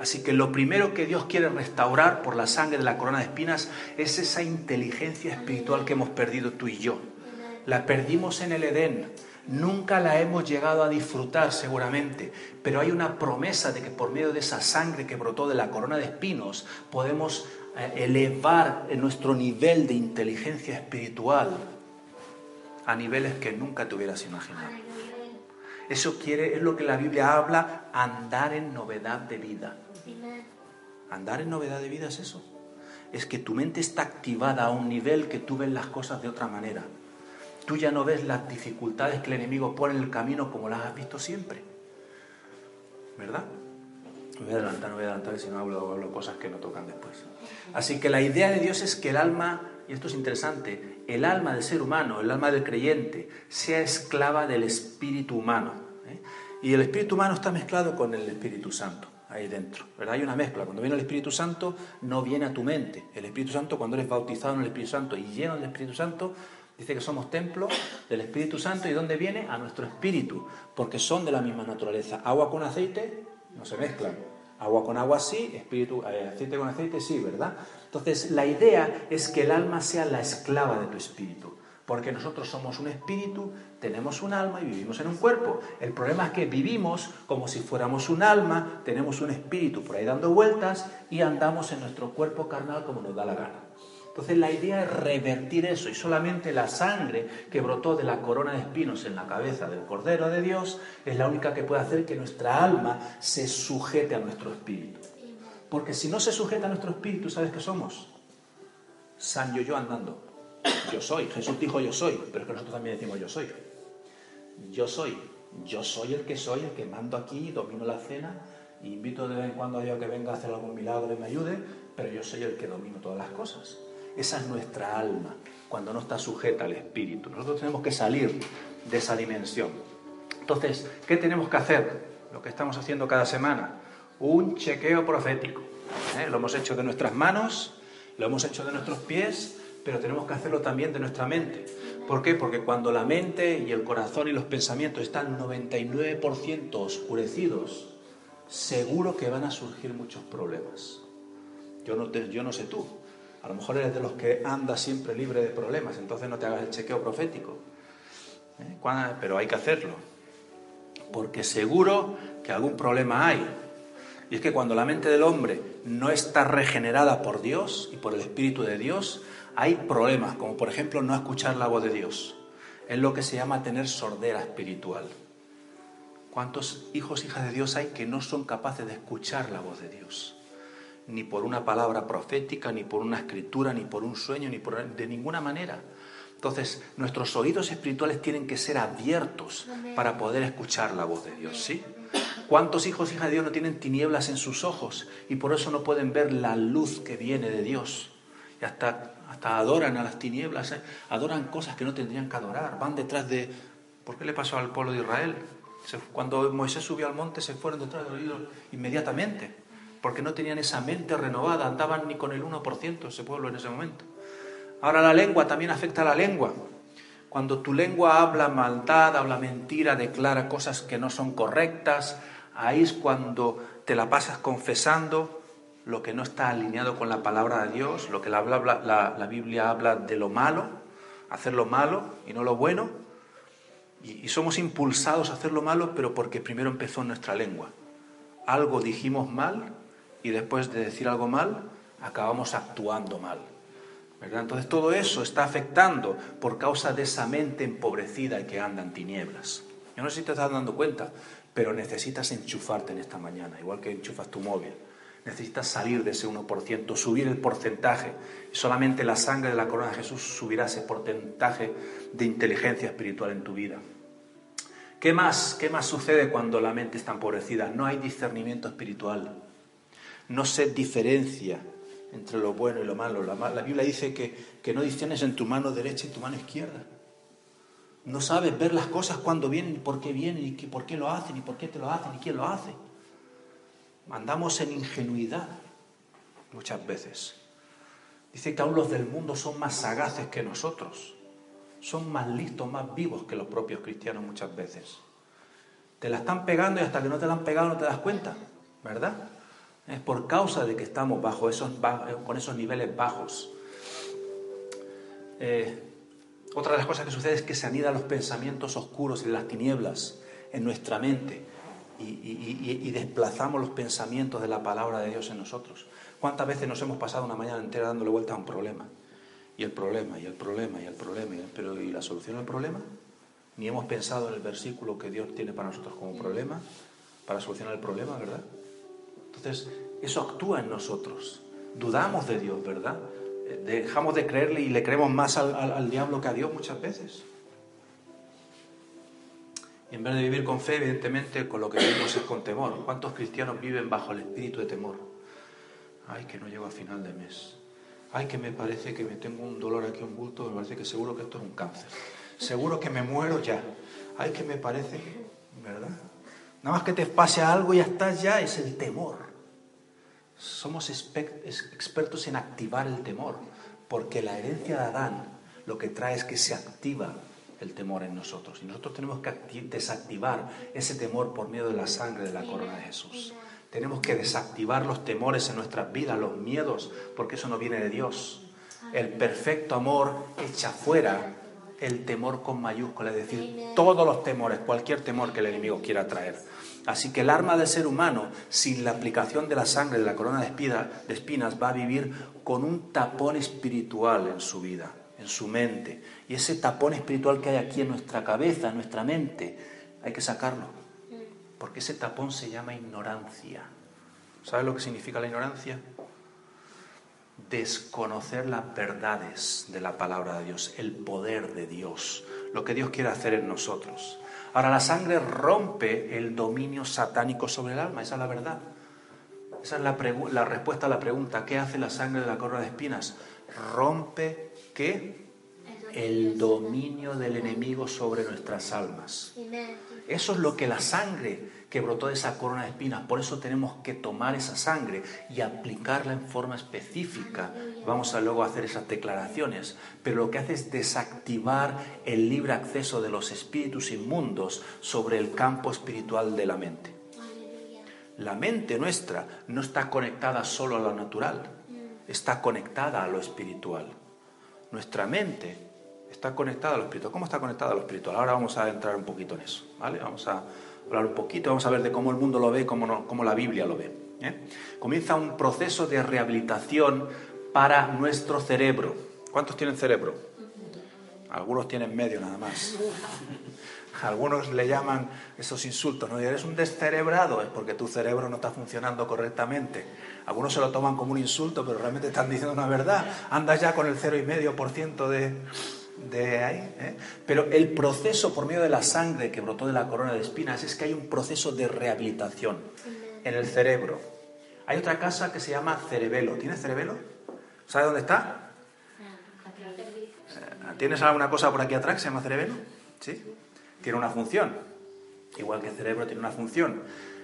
Así que lo primero que Dios quiere restaurar por la sangre de la corona de espinas es esa inteligencia espiritual que hemos perdido tú y yo. La perdimos en el Edén, nunca la hemos llegado a disfrutar seguramente, pero hay una promesa de que por medio de esa sangre que brotó de la corona de espinos podemos eh, elevar nuestro nivel de inteligencia espiritual a niveles que nunca te hubieras imaginado. Eso quiere, es lo que la Biblia habla, andar en novedad de vida. Andar en novedad de vida es eso. Es que tu mente está activada a un nivel que tú ves las cosas de otra manera. Tú ya no ves las dificultades que el enemigo pone en el camino como las has visto siempre. ¿verdad? Me voy a adelantar, me voy a adelantar, si no hablo, hablo cosas que no tocan después. Así que la idea de Dios es que el alma, y esto es interesante, el alma del ser humano, el alma del creyente, sea esclava del espíritu humano. ¿eh? Y el espíritu humano está mezclado con el Espíritu Santo ahí dentro. ¿verdad? Hay una mezcla. Cuando viene el Espíritu Santo, no viene a tu mente. El Espíritu Santo, cuando eres bautizado en el Espíritu Santo y lleno del Espíritu Santo, dice que somos templo del Espíritu Santo. ¿Y dónde viene? A nuestro espíritu, porque son de la misma naturaleza. Agua con aceite no se mezclan. Agua con agua sí, espíritu, eh, aceite con aceite sí, ¿verdad? Entonces, la idea es que el alma sea la esclava de tu espíritu porque nosotros somos un espíritu, tenemos un alma y vivimos en un cuerpo. El problema es que vivimos como si fuéramos un alma, tenemos un espíritu por ahí dando vueltas y andamos en nuestro cuerpo carnal como nos da la gana. Entonces la idea es revertir eso y solamente la sangre que brotó de la corona de espinos en la cabeza del Cordero de Dios es la única que puede hacer que nuestra alma se sujete a nuestro espíritu. Porque si no se sujeta a nuestro espíritu, ¿sabes qué somos? San yo andando yo soy. Jesús dijo yo soy, pero es que nosotros también decimos yo soy. Yo soy. Yo soy el que soy, el que mando aquí, domino la cena, invito de vez en cuando a Dios que venga a hacer algún milagro y me ayude, pero yo soy el que domino todas las cosas. Esa es nuestra alma, cuando no está sujeta al espíritu. Nosotros tenemos que salir de esa dimensión. Entonces, ¿qué tenemos que hacer? Lo que estamos haciendo cada semana, un chequeo profético. ¿eh? Lo hemos hecho de nuestras manos, lo hemos hecho de nuestros pies, pero tenemos que hacerlo también de nuestra mente. ¿Por qué? Porque cuando la mente y el corazón y los pensamientos están 99% oscurecidos, seguro que van a surgir muchos problemas. Yo no, yo no sé tú, a lo mejor eres de los que anda siempre libre de problemas, entonces no te hagas el chequeo profético. ¿Eh? Pero hay que hacerlo, porque seguro que algún problema hay. Y es que cuando la mente del hombre no está regenerada por Dios y por el Espíritu de Dios, hay problemas, como por ejemplo no escuchar la voz de Dios. Es lo que se llama tener sordera espiritual. ¿Cuántos hijos, hijas de Dios hay que no son capaces de escuchar la voz de Dios? Ni por una palabra profética, ni por una escritura, ni por un sueño, ni por de ninguna manera. Entonces, nuestros oídos espirituales tienen que ser abiertos para poder escuchar la voz de Dios, ¿sí? ¿Cuántos hijos, hijas de Dios no tienen tinieblas en sus ojos y por eso no pueden ver la luz que viene de Dios? Y hasta hasta adoran a las tinieblas, ¿eh? adoran cosas que no tendrían que adorar, van detrás de... ¿Por qué le pasó al pueblo de Israel? cuando Moisés subió al monte se fueron detrás de los inmediatamente, porque no tenían esa mente renovada, andaban ni con el 1% ese pueblo en ese momento. Ahora la lengua también afecta a la lengua. Cuando tu lengua habla maldad, habla mentira, declara cosas que no son correctas, ahí es cuando te la pasas confesando lo que no está alineado con la palabra de Dios, lo que la, Biblia habla de lo malo, hacer lo malo y no lo bueno, y, somos impulsados a hacer lo malo, pero porque primero empezó en nuestra lengua. Algo dijimos mal y después de decir algo mal, acabamos actuando mal. ¿verdad? Entonces todo eso está afectando por causa de esa mente empobrecida que anda en tinieblas. Yo no sé si te estás dando cuenta, pero necesitas enchufarte en esta mañana, igual que enchufas tu móvil. Necesitas salir de ese 1%, subir el porcentaje. Solamente la sangre de la corona de Jesús subirá ese porcentaje de inteligencia espiritual en tu vida. ¿Qué más, ¿Qué más sucede cuando la mente está empobrecida? No hay discernimiento espiritual. No se diferencia entre lo bueno y lo malo. La, Biblia dice que, que no discernes en tu mano derecha y tu mano izquierda. No sabes ver las cosas cuando vienen y por qué vienen y por qué lo hacen y por qué te lo hacen y quién lo hace andamos en ingenuidad muchas veces. Dice que aún los del mundo son más sagaces que nosotros, son más listos, más vivos que los propios cristianos muchas veces. Te la están pegando y hasta que no te la han pegado no te das cuenta, ¿verdad? Es por causa de que estamos bajo esos, con esos niveles bajos. Eh, otra de las cosas que sucede es que se anidan los pensamientos oscuros y las tinieblas en nuestra mente y, desplazamos los pensamientos de la palabra de Dios en nosotros. ¿Cuántas veces nos hemos pasado una mañana entera dándole vueltas a un problema? Y el problema, y el problema, y el problema, pero ¿y la solución al problema? Ni hemos pensado en el versículo que Dios tiene para nosotros como problema, para solucionar el problema, ¿verdad? Entonces, eso actúa en nosotros. Dudamos de Dios, ¿verdad? Dejamos de creerle y le creemos más al diablo que a Dios muchas veces. Y en vez de vivir con fe, evidentemente, con lo que vivimos es con temor. ¿Cuántos cristianos viven bajo el espíritu de temor? Ay, que no llego a final de mes. Ay, que me parece que me tengo un dolor aquí, un bulto, me parece que seguro que esto es un cáncer. Seguro que me muero ya. Ay, que me parece. ¿Verdad? Nada más que te pase algo y ya estás ya, es el temor. Somos expertos en activar el temor, porque la herencia de Adán lo que trae es que se activa el temor en nosotros. Y nosotros tenemos que desactivar ese temor por medio de la sangre de la corona de Jesús. Tenemos que desactivar los temores en nuestras vidas, los miedos, porque eso no viene de Dios. El perfecto amor echa fuera el temor con mayúscula, es decir, todos los temores, cualquier temor que el enemigo quiera traer. Así que el arma del ser humano, sin la aplicación de la sangre de la corona de espinas, va a vivir con un tapón espiritual en su vida, en su mente. Y ese tapón espiritual que hay aquí en nuestra cabeza, en nuestra mente, hay que sacarlo. Porque ese tapón se llama ignorancia. ¿Sabes lo que significa la ignorancia? desconocer las verdades de la palabra de Dios, el poder de Dios, lo que Dios quiere hacer en nosotros. Ahora, la sangre rompe el dominio satánico sobre el alma, esa es la verdad. Esa es la, la respuesta a la pregunta, ¿qué hace la sangre de la corona de espinas? Rompe, ¿qué? El dominio del enemigo sobre nuestras almas. Eso es lo que la sangre que brotó de esa corona de espinas. Por eso tenemos que tomar esa sangre y aplicarla en forma específica. Vamos a luego hacer esas declaraciones. Pero lo que hace es desactivar el libre acceso de los espíritus inmundos sobre el campo espiritual de la mente. La mente nuestra no está conectada solo a lo natural, está conectada a lo espiritual. Nuestra mente está conectada a lo espiritual. ¿Cómo está conectada a lo espiritual? Ahora vamos a entrar un poquito en eso, ¿vale? Vamos a hablar un poquito, vamos a ver de cómo el mundo lo ve, cómo, cómo la Biblia lo ve. ¿eh? Comienza un proceso de rehabilitación para nuestro cerebro. ¿Cuántos tienen cerebro? Algunos tienen medio nada más. Algunos le llaman esos insultos, ¿no? eres un descerebrado, es porque tu cerebro no está funcionando correctamente. Algunos se lo toman como un insulto, pero realmente están diciendo una verdad. Andas ya con el 0,5% de, de ahí. ¿eh? Pero el proceso por medio de la sangre que brotó de la corona de espinas es que hay un proceso de rehabilitación en el cerebro. Hay otra casa que se llama cerebelo. ¿Tienes cerebelo? ¿Sabes dónde está? ¿Tienes alguna cosa por aquí atrás que se llama cerebelo? ¿Sí? Tiene una función. Igual que el cerebro tiene una función.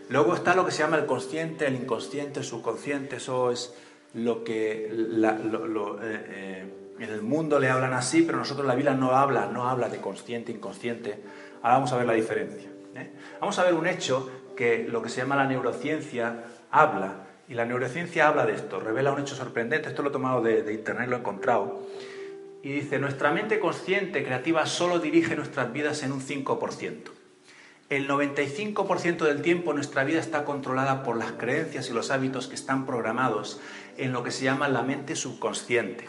Luego está lo que se llama el consciente, el inconsciente, el subconsciente. Eso es lo que lo, eh, eh, en el mundo le hablan así, pero nosotros la Biblia no habla, no habla de consciente, inconsciente. Ahora vamos a ver la diferencia. ¿eh? Vamos a ver un hecho que lo que se llama la neurociencia habla. Y la neurociencia habla de esto, revela un hecho sorprendente. Esto lo he tomado de, de internet, lo he encontrado. Y dice, nuestra mente consciente, creativa, solo dirige nuestras vidas en un 5%. El 95% del tiempo nuestra vida está controlada por las creencias y los hábitos que están programados en lo que se llama la mente subconsciente.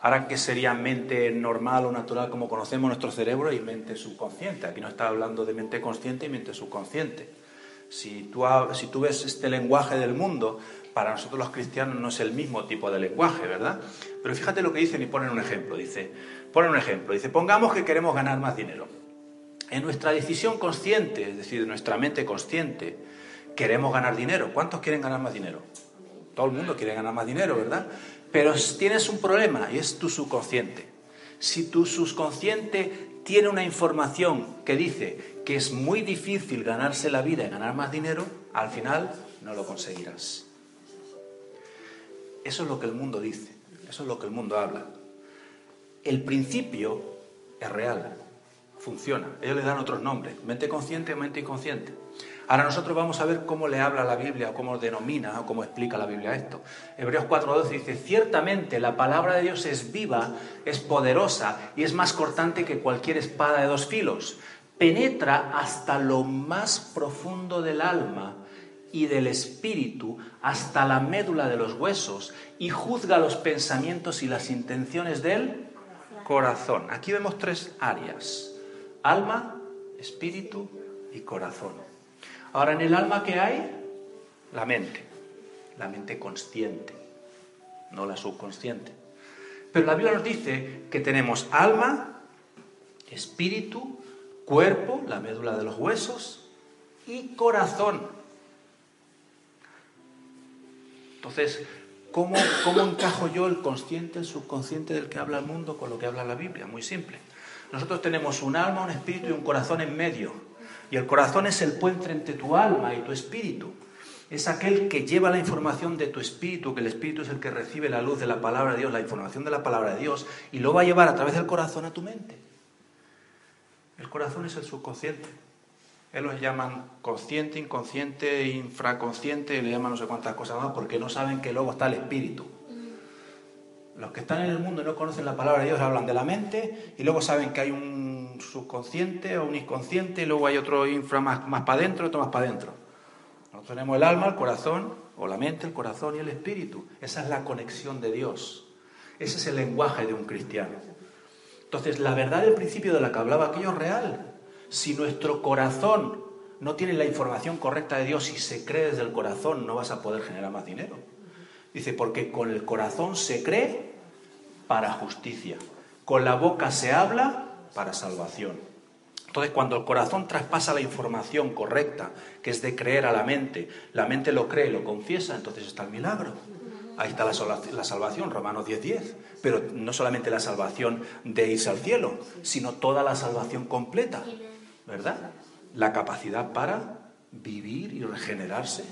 Ahora, ¿qué sería mente normal o natural como conocemos nuestro cerebro y mente subconsciente? Aquí no está hablando de mente consciente y mente subconsciente. Si tú, si tú ves este lenguaje del mundo, para nosotros los cristianos no es el mismo tipo de lenguaje, ¿verdad? Pero fíjate lo que dicen y ponen un ejemplo. Dice, ponen un ejemplo. Dice, pongamos que queremos ganar más dinero. En nuestra decisión consciente, es decir, en nuestra mente consciente, queremos ganar dinero. ¿Cuántos quieren ganar más dinero? Todo el mundo quiere ganar más dinero, ¿verdad? Pero tienes un problema y es tu subconsciente. Si tu subconsciente tiene una información que dice que es muy difícil ganarse la vida y ganar más dinero, al final no lo conseguirás. Eso es lo que el mundo dice, eso es lo que el mundo habla. El principio es real, funciona. Ellos le dan otros nombres, mente consciente, mente inconsciente. Ahora nosotros vamos a ver cómo le habla la Biblia, cómo denomina, cómo explica la Biblia esto. Hebreos 4.12 dice, ciertamente la palabra de Dios es viva, es poderosa y es más cortante que cualquier espada de dos filos. Penetra hasta lo más profundo del alma y del espíritu, hasta la médula de los huesos, y juzga los pensamientos y las intenciones del corazón. Aquí vemos tres áreas, alma, espíritu y corazón. Ahora, en el alma que hay, la mente, la mente consciente, no la subconsciente. Pero la Biblia nos dice que tenemos alma, espíritu, cuerpo, la médula de los huesos y corazón. Entonces, ¿cómo, ¿cómo encajo yo el consciente, el subconsciente del que habla el mundo con lo que habla la Biblia? Muy simple. Nosotros tenemos un alma, un espíritu y un corazón en medio. Y el corazón es el puente entre tu alma y tu espíritu. Es aquel que lleva la información de tu espíritu, que el espíritu es el que recibe la luz de la palabra de Dios, la información de la palabra de Dios, y lo va a llevar a través del corazón a tu mente. El corazón es el subconsciente. Él los llaman consciente, inconsciente, infraconsciente, y le llaman no sé cuántas cosas más, porque no saben que luego está el espíritu. Los que están en el mundo no conocen la palabra de Dios hablan de la mente y luego saben que hay un subconsciente o un inconsciente y luego hay otro infra más, más para adentro otro más para adentro. Nosotros tenemos el alma, el corazón, o la mente, el corazón y el espíritu. Esa es la conexión de Dios. Ese es el lenguaje de un cristiano. Entonces, la verdad del principio de la que hablaba aquello es real. Si nuestro corazón no tiene la información correcta de Dios y se cree desde el corazón, no vas a poder generar más dinero. Dice, porque con el corazón se cree para justicia, con la boca se habla para salvación. Entonces, cuando el corazón traspasa la información correcta, que es de creer a la mente, la mente lo cree, lo confiesa, entonces está el milagro. Ahí está la, salvación, Romanos 10:10. 10. Pero no solamente la salvación de irse al cielo, sino toda la salvación completa, ¿verdad? La capacidad para vivir y regenerarse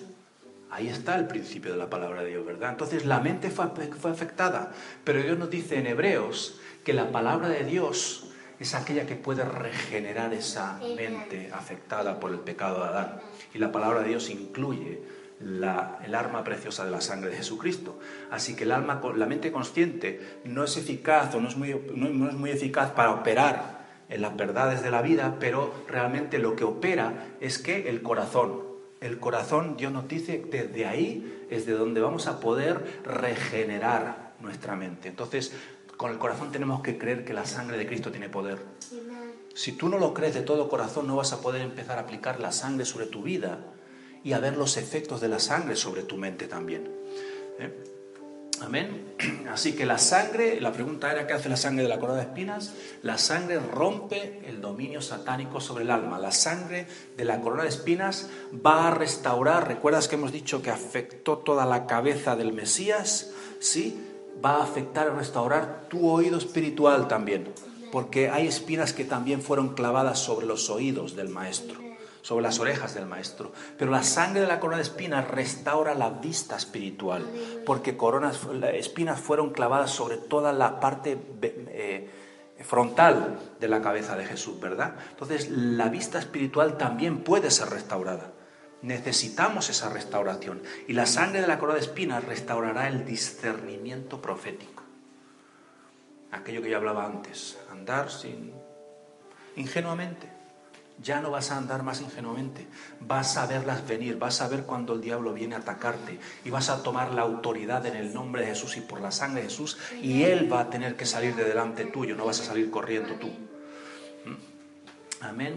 Ahí está el principio de la palabra de Dios, ¿verdad? Entonces la mente fue, afectada, pero Dios nos dice en Hebreos que la palabra de Dios es aquella que puede regenerar esa mente afectada por el pecado de Adán. Y la palabra de Dios incluye la, el arma preciosa de la sangre de Jesucristo. Así que el alma, la mente consciente no es eficaz o no es, muy, no es muy eficaz para operar en las verdades de la vida, pero realmente lo que opera es que el corazón, el corazón, Dios nos dice, desde ahí es de donde vamos a poder regenerar nuestra mente. Entonces, con el corazón tenemos que creer que la sangre de Cristo tiene poder. Si tú no lo crees de todo corazón, no vas a poder empezar a aplicar la sangre sobre tu vida y a ver los efectos de la sangre sobre tu mente también. ¿Eh? Amén. Así que la sangre, la pregunta era, ¿qué hace la sangre de la corona de espinas? La sangre rompe el dominio satánico sobre el alma. La sangre de la corona de espinas va a restaurar, ¿recuerdas que hemos dicho que afectó toda la cabeza del Mesías? Sí, va a afectar y restaurar tu oído espiritual también, porque hay espinas que también fueron clavadas sobre los oídos del Maestro sobre las orejas del maestro. Pero la sangre de la corona de espinas restaura la vista espiritual, porque coronas, espinas fueron clavadas sobre toda la parte eh, frontal de la cabeza de Jesús, ¿verdad? Entonces la vista espiritual también puede ser restaurada. Necesitamos esa restauración. Y la sangre de la corona de espinas restaurará el discernimiento profético. Aquello que yo hablaba antes, andar sin ingenuamente ya no vas a andar más ingenuamente, vas a verlas venir, vas a ver cuando el diablo viene a atacarte y vas a tomar la autoridad en el nombre de Jesús y por la sangre de Jesús y Él va a tener que salir de delante tuyo, no vas a salir corriendo tú. ¿Mm? Amén.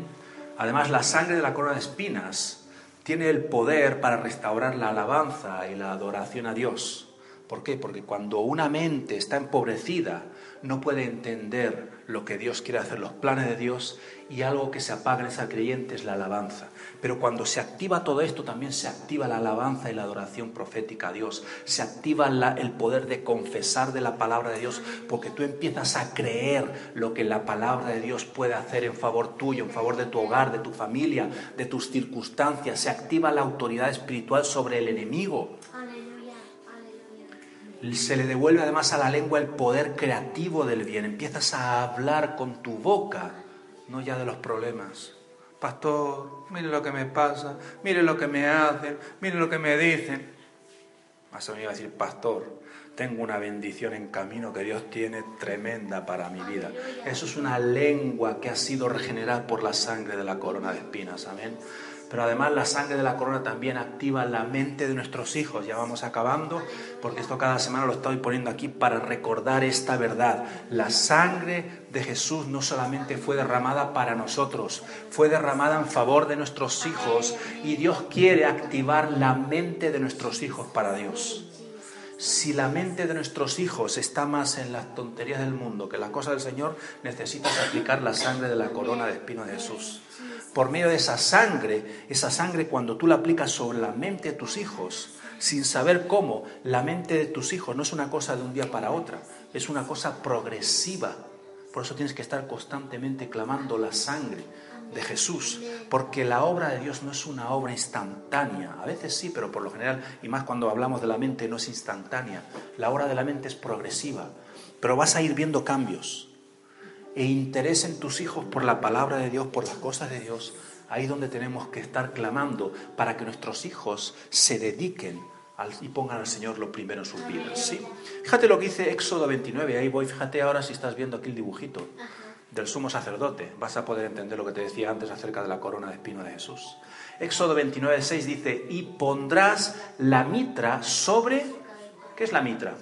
Además, la sangre de la corona de espinas tiene el poder para restaurar la alabanza y la adoración a Dios. ¿Por qué? Porque cuando una mente está empobrecida, no puede entender lo que Dios quiere hacer, los planes de Dios, y algo que se apaga en esa creyente es la alabanza. Pero cuando se activa todo esto, también se activa la alabanza y la adoración profética a Dios. Se activa el poder de confesar de la palabra de Dios, porque tú empiezas a creer lo que la palabra de Dios puede hacer en favor tuyo, en favor de tu hogar, de tu familia, de tus circunstancias. Se activa la autoridad espiritual sobre el enemigo se le devuelve además a la lengua el poder creativo del bien. Empiezas a hablar con tu boca, no ya de los problemas. Pastor, mire lo que me pasa, mire lo que me hacen, mire lo que me dicen. Más o menos a decir, pastor, tengo una bendición en camino que Dios tiene tremenda para mi vida. Eso es una lengua que ha sido regenerada por la sangre de la corona de espinas. Amén. Pero además la sangre de la corona también activa la mente de nuestros hijos. Ya vamos acabando, porque esto cada semana lo estoy poniendo aquí para recordar esta verdad. La sangre de Jesús no solamente fue derramada para nosotros, fue derramada en favor de nuestros hijos y Dios quiere activar la mente de nuestros hijos para Dios. Si la mente de nuestros hijos está más en las tonterías del mundo que en las cosas del Señor, necesitas aplicar la sangre de la corona de espino de Jesús. Por medio de esa sangre, esa sangre cuando tú la aplicas sobre la mente de tus hijos, sin saber cómo, la mente de tus hijos no es una cosa de un día para otra, es una cosa progresiva. Por eso tienes que estar constantemente clamando la sangre de Jesús, porque la obra de Dios no es una obra instantánea, a veces sí, pero por lo general, y más cuando hablamos de la mente, no es instantánea, la obra de la mente es progresiva, pero vas a ir viendo cambios e interés en tus hijos por la palabra de Dios, por las cosas de Dios, ahí donde tenemos que estar clamando para que nuestros hijos se dediquen y pongan al Señor lo primero en sus vidas. ¿sí? Fíjate lo que dice Éxodo 29, ahí voy, fíjate ahora si estás viendo aquí el dibujito del sumo sacerdote, vas a poder entender lo que te decía antes acerca de la corona de espino de Jesús. Éxodo 29, 6 dice, y pondrás la mitra sobre... ¿Qué es la mitra?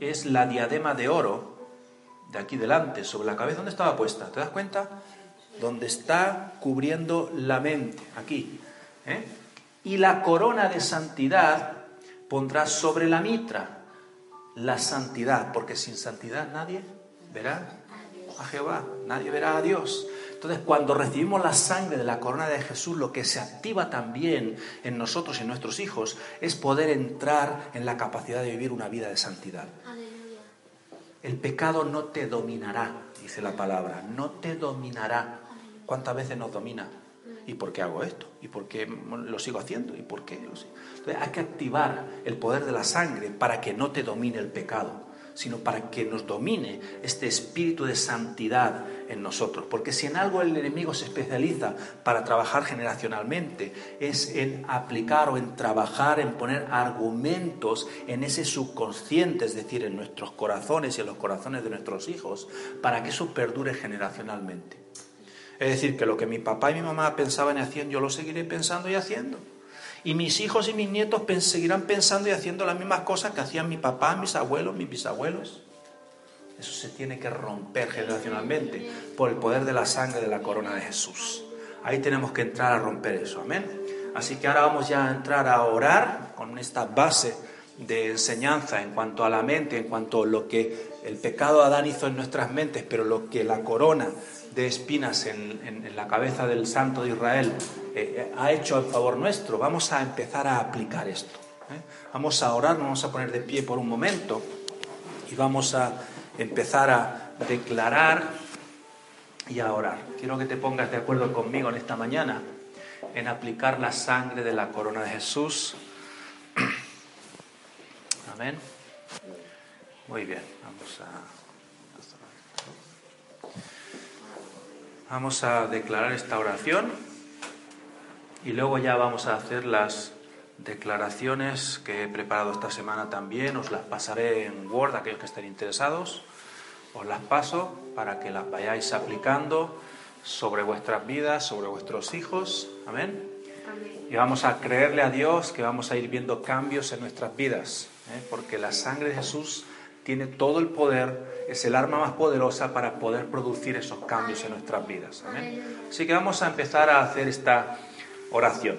Es la diadema de oro de aquí delante, sobre la cabeza. ¿Dónde estaba puesta? ¿Te das cuenta? Donde está cubriendo la mente, aquí. ¿eh? Y la corona de santidad pondrás sobre la mitra. La santidad, porque sin santidad nadie verá a Jehová, nadie verá a Dios. Entonces, cuando recibimos la sangre de la corona de Jesús, lo que se activa también en nosotros y en nuestros hijos es poder entrar en la capacidad de vivir una vida de santidad. El pecado no te dominará, dice la palabra, no te dominará. ¿Cuántas veces nos domina? ¿Y por qué hago esto? ¿Y por qué lo sigo haciendo? ¿Y por qué? Entonces, hay que activar el poder de la sangre para que no te domine el pecado sino para que nos domine este espíritu de santidad en nosotros. Porque si en algo el enemigo se especializa para trabajar generacionalmente, es en aplicar o en trabajar, en poner argumentos en ese subconsciente, es decir, en nuestros corazones y en los corazones de nuestros hijos, para que eso perdure generacionalmente. Es decir, que lo que mi papá y mi mamá pensaban y hacían, yo lo seguiré pensando y haciendo. Y mis hijos y mis nietos seguirán pensando y haciendo las mismas cosas que hacían mi papá, mis abuelos, mis bisabuelos. Eso se tiene que romper generacionalmente por el poder de la sangre de la corona de Jesús. Ahí tenemos que entrar a romper eso, amén. Así que ahora vamos ya a entrar a orar con esta base de enseñanza en cuanto a la mente, en cuanto a lo que el pecado Adán hizo en nuestras mentes, pero lo que la corona de espinas en, la cabeza del santo de Israel eh, eh, ha hecho a favor nuestro, vamos a empezar a aplicar esto. ¿eh? Vamos a orar, vamos a poner de pie por un momento y vamos a empezar a declarar y a orar. Quiero que te pongas de acuerdo conmigo en esta mañana en aplicar la sangre de la corona de Jesús. Amén. Muy bien, vamos a... Vamos a declarar esta oración y luego ya vamos a hacer las declaraciones que he preparado esta semana también. Os las pasaré en Word, aquellos que estén interesados. Os las paso para que las vayáis aplicando sobre vuestras vidas, sobre vuestros hijos. Amén. Y vamos a creerle a Dios que vamos a ir viendo cambios en nuestras vidas, ¿eh? porque la sangre de Jesús tiene todo el poder, es el arma más poderosa para poder producir esos cambios en nuestras vidas. Así que vamos a empezar a hacer esta oración.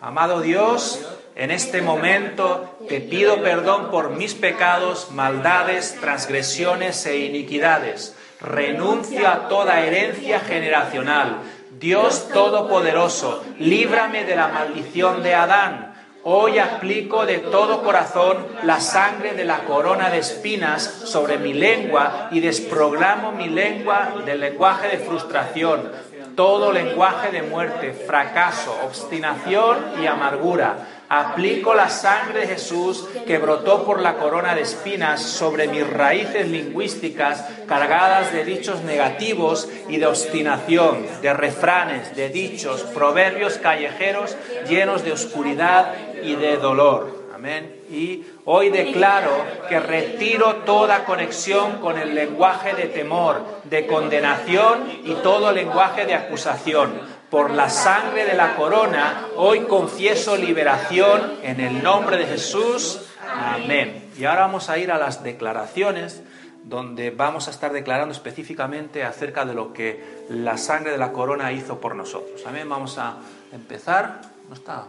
Amado Dios, en este momento te pido perdón por mis pecados, maldades, transgresiones e iniquidades. Renuncio a toda herencia generacional. Dios Todopoderoso, líbrame de la maldición de Adán Hoy aplico de todo corazón la sangre de la corona de espinas sobre mi lengua y desprogramo mi lengua del lenguaje de frustración, todo lenguaje de muerte, fracaso, obstinación y amargura. Aplico la sangre de Jesús que brotó por la corona de espinas sobre mis raíces lingüísticas cargadas de dichos negativos y de obstinación, de refranes, de dichos, proverbios callejeros llenos de oscuridad y de dolor. Amén. Y hoy declaro que retiro toda conexión con el lenguaje de temor, de condenación y todo lenguaje de acusación. Por la sangre de la corona, hoy confieso liberación en el nombre de Jesús. Amén. Y ahora vamos a ir a las declaraciones donde vamos a estar declarando específicamente acerca de lo que la sangre de la corona hizo por nosotros. Amén. Vamos a empezar. No está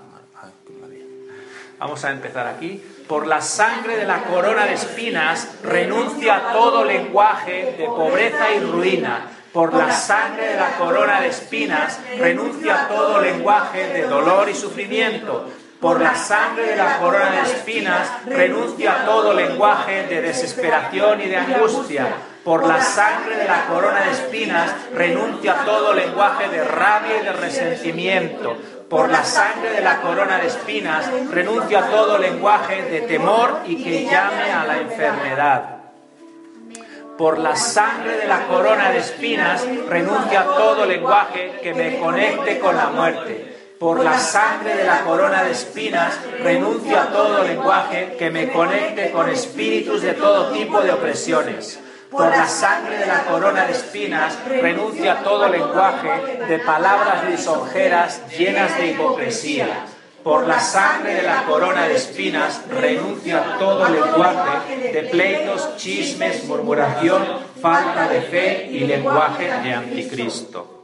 Vamos a empezar aquí. Por la sangre de la corona de espinas renuncia a todo lenguaje de pobreza y ruina. Por la sangre de la corona de espinas renuncia a todo lenguaje de dolor y sufrimiento. Por la sangre de la corona de espinas renuncia a todo lenguaje de desesperación y de angustia. Por la sangre de la corona de espinas renuncia a todo lenguaje de rabia y de resentimiento por la sangre de la corona de espinas, renuncia a todo lenguaje de temor y que llame a la enfermedad. Por la sangre de la corona de espinas, renuncia a todo lenguaje que me conecte con la muerte. Por la sangre de la corona de espinas, renuncia a todo lenguaje que me conecte con espíritus de todo tipo de opresiones por la sangre de la corona de espinas, renuncia a todo lenguaje de palabras lisonjeras llenas de hipocresía. Por la sangre de la corona de espinas, renuncia a todo lenguaje de pleitos, chismes, murmuración, falta de fe y lenguaje de anticristo.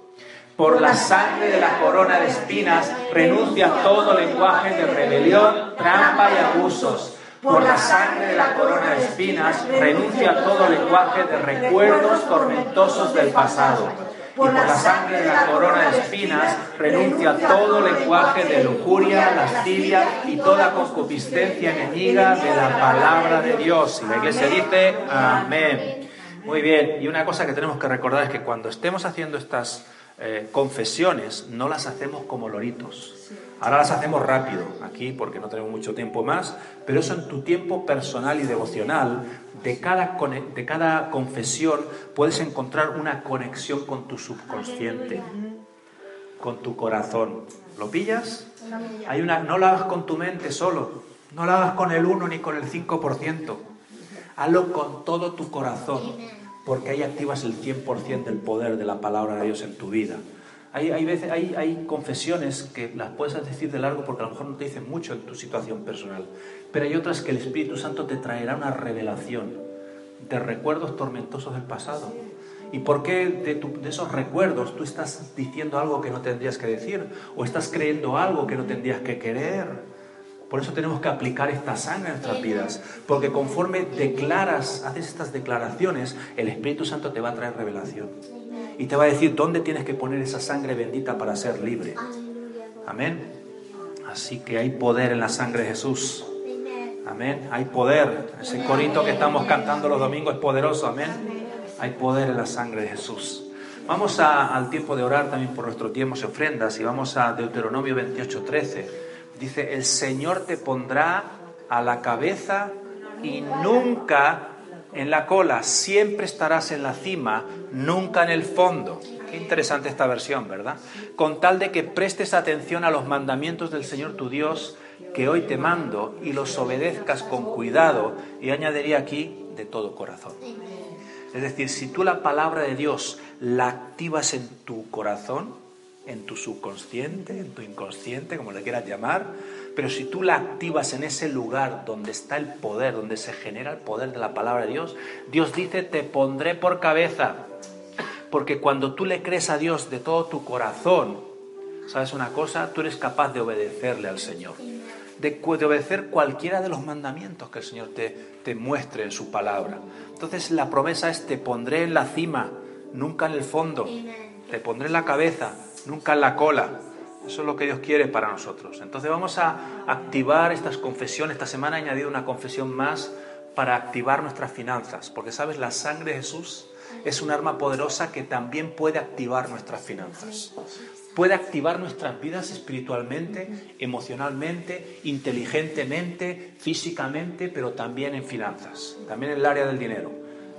por la sangre de la corona de espinas, renuncia a todo lenguaje de rebelión, trampa y abusos, por la sangre de la corona de espinas, renuncia a todo lenguaje de recuerdos tormentosos del pasado. Y por la sangre de la corona de espinas, renuncia a todo lenguaje de lujuria, lascivia y toda concupiscencia enemiga de la palabra de Dios. Y la iglesia dice, amén. Muy bien, y una cosa que tenemos que recordar es que cuando estemos haciendo estas eh, confesiones, no las hacemos como loritos Ahora las hacemos rápido, aquí porque no tenemos mucho tiempo más, pero eso en tu tiempo personal y devocional, de cada, de cada confesión puedes encontrar una conexión con tu subconsciente, con tu corazón. ¿Lo pillas? Hay no lo hagas con tu mente solo, no lo hagas con el 1 ni con el 5%, hazlo con todo tu corazón, porque ahí activas el 100% del poder de la palabra de Dios en tu vida. Hay, veces, hay, hay confesiones que las puedes decir de largo porque a lo mejor no te dicen mucho en tu situación personal, pero hay otras que el Espíritu Santo te traerá una revelación de recuerdos tormentosos del pasado. ¿Y por qué de, de, esos recuerdos tú estás diciendo algo que no tendrías que decir? ¿O estás creyendo algo que no tendrías que querer? Por eso tenemos que aplicar esta sangre en nuestras vidas. Porque conforme declaras, haces estas declaraciones, el Espíritu Santo te va a traer revelación y te va a decir dónde tienes que poner esa sangre bendita para ser libre. Amén. Así que hay poder en la sangre de Jesús. Amén. Hay poder. Ese corito que estamos cantando los domingos es poderoso. Amén. Hay poder en la sangre de Jesús. Vamos al tiempo de orar también por nuestro tiempo y ofrendas y vamos a Deuteronomio 28:13. Dice, el Señor te pondrá a la cabeza y nunca en la cola, siempre estarás en la cima, nunca en el fondo. Qué interesante esta versión, ¿verdad? Con tal de que prestes atención a los mandamientos del Señor tu Dios, que hoy te mando, y los obedezcas con cuidado, y añadiría aquí, de todo corazón. Es decir, si tú la palabra de Dios la activas en tu corazón, en tu subconsciente, en tu inconsciente, como le quieras llamar, pero si tú la activas en ese lugar donde está el poder, donde se genera el poder de la palabra de Dios, Dios dice, te pondré por cabeza. Porque cuando tú le crees a Dios de todo tu corazón, ¿sabes una cosa? Tú eres capaz de obedecerle al Señor. De, obedecer cualquiera de los mandamientos que el Señor te, te muestre en su palabra. Entonces la promesa es, te pondré en la cima, nunca en el fondo. Te pondré en la cabeza, nunca en la cola. Eso es lo que Dios quiere para nosotros. Entonces vamos a activar estas confesiones. Esta semana he añadido una confesión más para activar nuestras finanzas, porque sabes, la sangre de Jesús es un arma poderosa que también puede activar nuestras finanzas. Puede activar nuestras vidas espiritualmente, emocionalmente, inteligentemente, físicamente, pero también en finanzas, también en el área del dinero.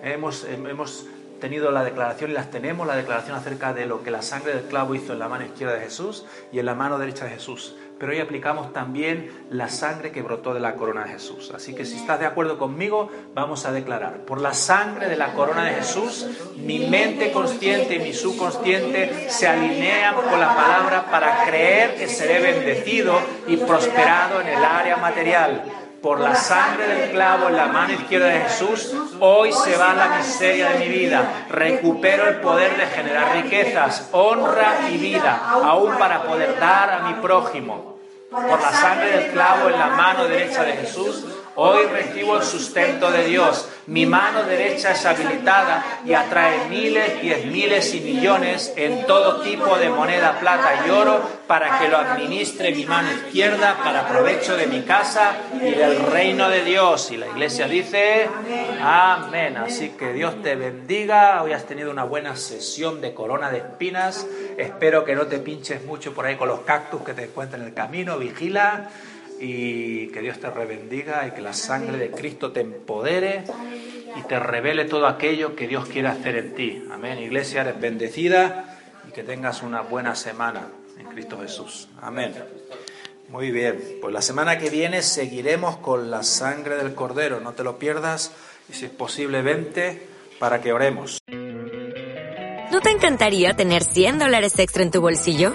Hemos, hemos tenido la declaración y las tenemos, la declaración acerca de lo que la sangre del clavo hizo en la mano izquierda de Jesús y en la mano derecha de Jesús. Pero hoy aplicamos también la sangre que brotó de la corona de Jesús. Así que si estás de acuerdo conmigo, vamos a declarar, por la sangre de la corona de Jesús, mi mente consciente y mi subconsciente se alinean con la palabra para creer que seré bendecido y prosperado en el área material por la sangre del clavo en la mano izquierda de Jesús, hoy se va la miseria de mi vida. Recupero el poder de generar riquezas, honra y vida, aún para poder dar a mi prójimo. por la sangre del clavo en la mano derecha de Jesús, Hoy recibo el sustento de Dios. Mi mano derecha es habilitada y atrae miles, diez miles y millones en todo tipo de moneda, plata y oro para que lo administre mi mano izquierda para provecho de mi casa y del reino de Dios. Y la iglesia dice, amén. Así que Dios te bendiga. Hoy has tenido una buena sesión de corona de espinas. Espero que no te pinches mucho por ahí con los cactus que te encuentran en el camino. Vigila y que Dios te rebendiga y que la sangre de Cristo te empodere y te revele todo aquello que Dios quiere hacer en ti. Amén. Iglesia, eres bendecida y que tengas una buena semana en Cristo Jesús. Amén. Muy bien, pues la semana que viene seguiremos con la sangre del Cordero. No te lo pierdas y si es posible, vente para que oremos.
¿No te encantaría tener 100 dólares extra en tu bolsillo?